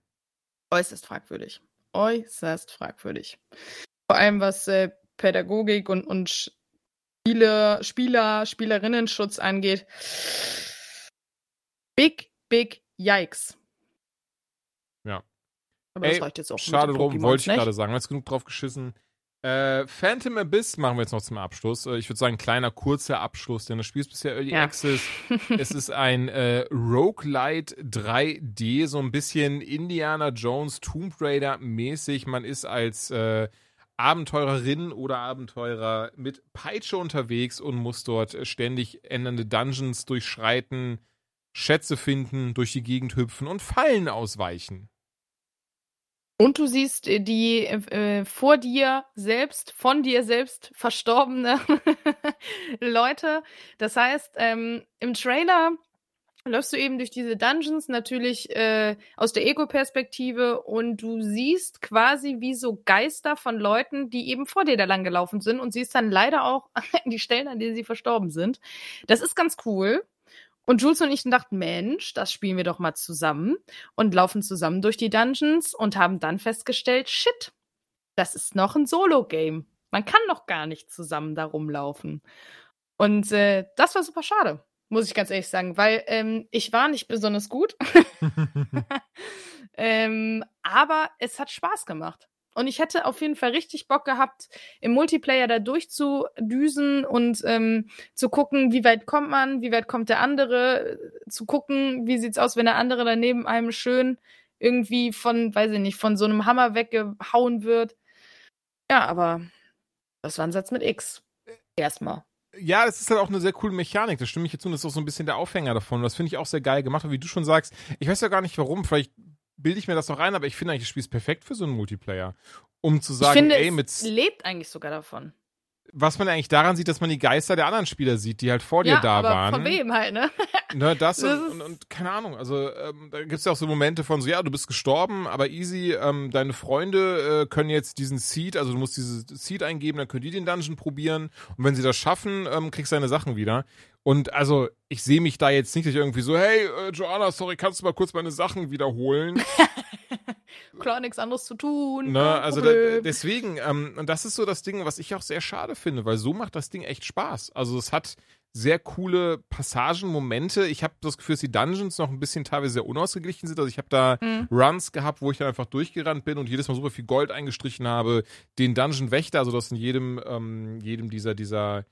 äußerst fragwürdig. Äußerst fragwürdig. Vor allem was äh, Pädagogik und, und Spiele, Spieler, Spielerinnenschutz angeht. Big, big Yikes. Aber Ey, das reicht jetzt auch schade mit den drum, wollte ich gerade sagen. Jetzt genug drauf geschissen. Äh, Phantom Abyss machen wir jetzt noch zum Abschluss. Äh, ich würde sagen, kleiner, kurzer Abschluss, denn das Spiel ist bisher Early Ja. Access. es ist ein äh, Roguelite 3D, so ein bisschen Indiana Jones, Tomb Raider mäßig. Man ist als äh, Abenteurerin oder Abenteurer mit Peitsche unterwegs und muss dort ständig ändernde Dungeons durchschreiten, Schätze finden, durch die Gegend hüpfen und Fallen ausweichen. Und du siehst äh, die äh, vor dir selbst, von dir selbst verstorbene Leute. Das heißt, ähm, im Trailer läufst du eben durch diese Dungeons natürlich äh, aus der Ego-Perspektive und du siehst quasi wie so Geister von Leuten, die eben vor dir da lang gelaufen sind und siehst dann leider auch die Stellen, an denen sie verstorben sind. Das ist ganz cool. Und Jules und ich dachten, Mensch, das spielen wir doch mal zusammen und laufen zusammen durch die Dungeons und haben dann festgestellt, shit, das ist noch ein Solo-Game. Man kann noch gar nicht zusammen da rumlaufen. Und äh, das war super schade, muss ich ganz ehrlich sagen, weil ähm, ich war nicht besonders gut, ähm, aber es hat Spaß gemacht. Und ich hätte auf jeden Fall richtig Bock gehabt, im Multiplayer da durchzudüsen und ähm, zu gucken, wie weit kommt man, wie weit kommt der andere, zu gucken, wie sieht's aus, wenn der andere daneben einem schön irgendwie von, weiß ich nicht, von so einem Hammer weggehauen wird. Ja, aber das war ein Satz mit X. Erstmal. Ja, das ist halt auch eine sehr coole Mechanik. Das stimme ich jetzt zu. Das ist auch so ein bisschen der Aufhänger davon. Das finde ich auch sehr geil gemacht. Und wie du schon sagst, ich weiß ja gar nicht warum. Vielleicht bilde ich mir das noch ein, aber ich finde eigentlich, das Spiel ist perfekt für so einen Multiplayer. Um zu sagen, ich finde, ey, mit. es lebt eigentlich sogar davon. was man eigentlich daran sieht, dass man die Geister der anderen Spieler sieht, die halt vor dir ja, da aber waren. Von wem halt, ne? Ne, das, Das und, und, und keine Ahnung, also ähm, da gibt's ja auch so Momente von so, ja, du bist gestorben, aber easy, ähm, deine Freunde äh, können jetzt diesen Seed, also du musst dieses Seed eingeben, dann können die den Dungeon probieren und wenn sie das schaffen, ähm, kriegst du deine Sachen wieder. Und also, ich sehe mich da jetzt nicht, dass ich irgendwie so, hey, äh, Joanna, sorry, kannst du mal kurz meine Sachen wiederholen? Klar, nichts anderes zu tun. Ne, also da, deswegen, ähm, und das ist so das Ding, was ich auch sehr schade finde, weil so macht das Ding echt Spaß. Also es hat sehr coole Passagen, Momente. Ich habe das Gefühl, dass die Dungeons noch ein bisschen teilweise sehr unausgeglichen sind. Also ich habe da Mhm. Runs gehabt, wo ich dann einfach durchgerannt bin und jedes Mal super viel Gold eingestrichen habe. Den Dungeon Wächter, also das in jedem, ähm, jedem dieser, dieser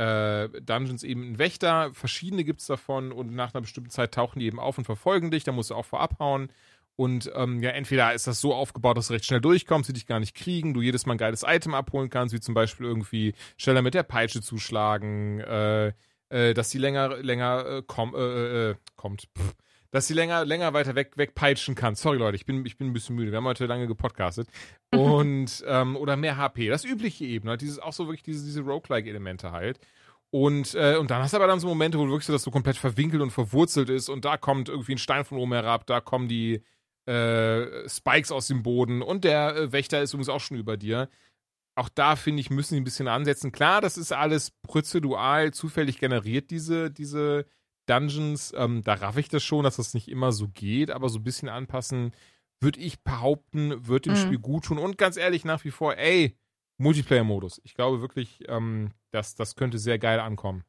äh, Dungeons eben ein Wächter. Verschiedene gibt's davon und nach einer bestimmten Zeit tauchen die eben auf und verfolgen dich. Da musst du auch vorab hauen. Und ähm, ja, entweder ist das so aufgebaut, dass du recht schnell durchkommst, sie dich gar nicht kriegen, du jedes Mal ein geiles Item abholen kannst, wie zum Beispiel irgendwie schneller mit der Peitsche zuschlagen, äh, äh, dass sie länger, länger äh, komm, äh, äh, kommt. Pff. Dass sie länger, länger weiter weg, wegpeitschen kann. Sorry, Leute, ich bin, ich bin ein bisschen müde. Wir haben heute lange gepodcastet. Und, ähm, oder mehr HP. Das übliche eben. Halt dieses, auch so wirklich diese, diese Roguelike-Elemente halt. Und, äh, und dann hast du aber dann so Momente, wo du wirklich so, dass so komplett verwinkelt und verwurzelt ist und da kommt irgendwie ein Stein von oben herab, da kommen die äh, Spikes aus dem Boden und der äh, Wächter ist übrigens auch schon über dir. Auch da, finde ich, müssen die ein bisschen ansetzen. Klar, das ist alles prozedural, zufällig generiert, diese, diese Dungeons. Ähm, da raff ich das schon, dass das nicht immer so geht, aber so ein bisschen anpassen, würde ich behaupten, wird dem Mhm. Spiel gut tun. Und ganz ehrlich, nach wie vor, ey, Multiplayer-Modus. Ich glaube wirklich, ähm, dass das könnte sehr geil ankommen.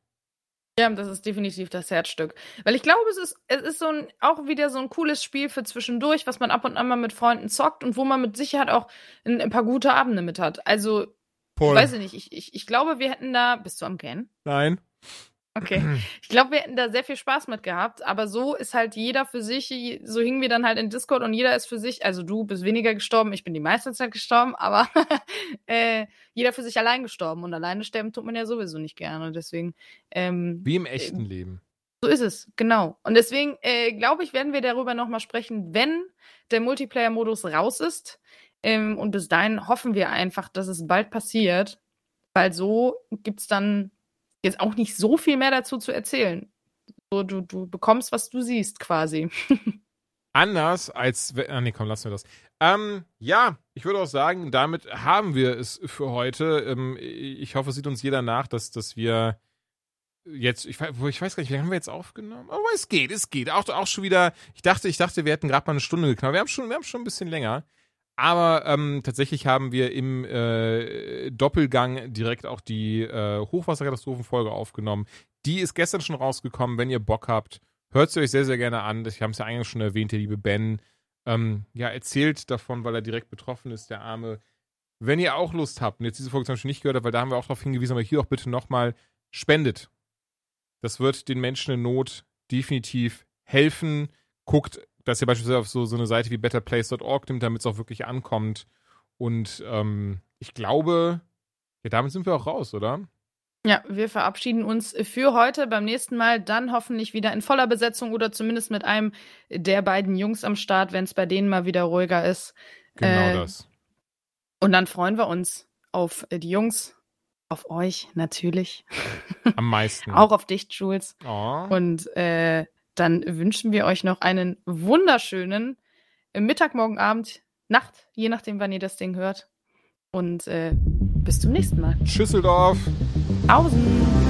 Ja, das ist definitiv das Herzstück. Weil ich glaube, es ist, es ist so ein, auch wieder so ein cooles Spiel für zwischendurch, was man ab und an mal mit Freunden zockt und wo man mit Sicherheit auch ein, ein paar gute Abende mit hat. Also, weiß ich nicht, ich, ich, ich glaube, wir hätten da. Bist du am Gähnen? Nein. Okay. Ich glaube, wir hätten da sehr viel Spaß mit gehabt, aber so ist halt jeder für sich, so hingen wir dann halt in Discord und jeder ist für sich, also du bist weniger gestorben, ich bin die meiste Zeit gestorben, aber äh, jeder für sich allein gestorben und alleine sterben tut man ja sowieso nicht gerne. Deswegen, ähm, Wie im echten Leben. so ist es, genau. Und deswegen äh, glaube ich, werden wir darüber nochmal sprechen, wenn der Multiplayer-Modus raus ist. Ähm, und bis dahin hoffen wir einfach, dass es bald passiert, weil so gibt's dann jetzt auch nicht so viel mehr dazu zu erzählen. So, du, du bekommst, was du siehst, quasi. Anders als. Ah, nee, komm, lassen wir das. Ähm, ja, ich würde auch sagen, damit haben wir es für heute. Ähm, ich hoffe, es sieht uns jeder nach, dass, dass wir jetzt, ich, ich weiß gar nicht, wie lange haben wir jetzt aufgenommen? Aber es geht, es geht. Auch, auch schon wieder, ich dachte, ich dachte, wir hätten gerade mal eine Stunde geknallt. Wir haben schon, wir haben schon ein bisschen länger. Aber ähm, tatsächlich haben wir im äh, Doppelgang direkt auch die äh, Hochwasserkatastrophenfolge aufgenommen. Die ist gestern schon rausgekommen. Wenn ihr Bock habt, hört sie euch sehr, sehr gerne an. Ich habe es ja eingangs schon erwähnt, der liebe Ben. Ähm, ja, erzählt davon, weil er direkt betroffen ist, der Arme. Wenn ihr auch Lust habt und jetzt diese Folge zum Beispiel nicht gehört habt, weil da haben wir auch darauf hingewiesen, aber hier auch bitte nochmal, spendet. Das wird den Menschen in Not definitiv helfen. Guckt, dass ihr beispielsweise auf so, so eine Seite wie betterplace.org nimmt, damit es auch wirklich ankommt. Und ähm, ich glaube, ja, damit sind wir auch raus, oder? Ja, wir verabschieden uns für heute. Beim nächsten Mal dann hoffentlich wieder in voller Besetzung oder zumindest mit einem der beiden Jungs am Start, wenn es bei denen mal wieder ruhiger ist. Genau Äh, das. Und dann freuen wir uns auf die Jungs, auf euch natürlich, Am meisten. auch auf dich, Jules. Oh. Und äh, dann wünschen wir euch noch einen wunderschönen äh, Mittag, Morgen, Abend, Nacht, je nachdem, wann ihr das Ding hört. Und äh, bis zum nächsten Mal. Schüsseldorf. Pausen!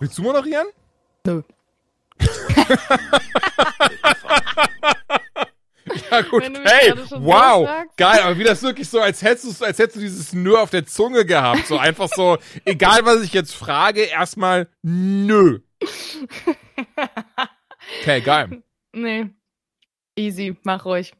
Willst du moderieren? Nö. Ja, gut. Hey, wow. sagst. Geil, aber wie das wirklich so, als hättest du, als hättest du dieses Nö auf der Zunge gehabt. So einfach so, egal was ich jetzt frage, erstmal nö. Okay, geil. Nee. Easy, mach ruhig.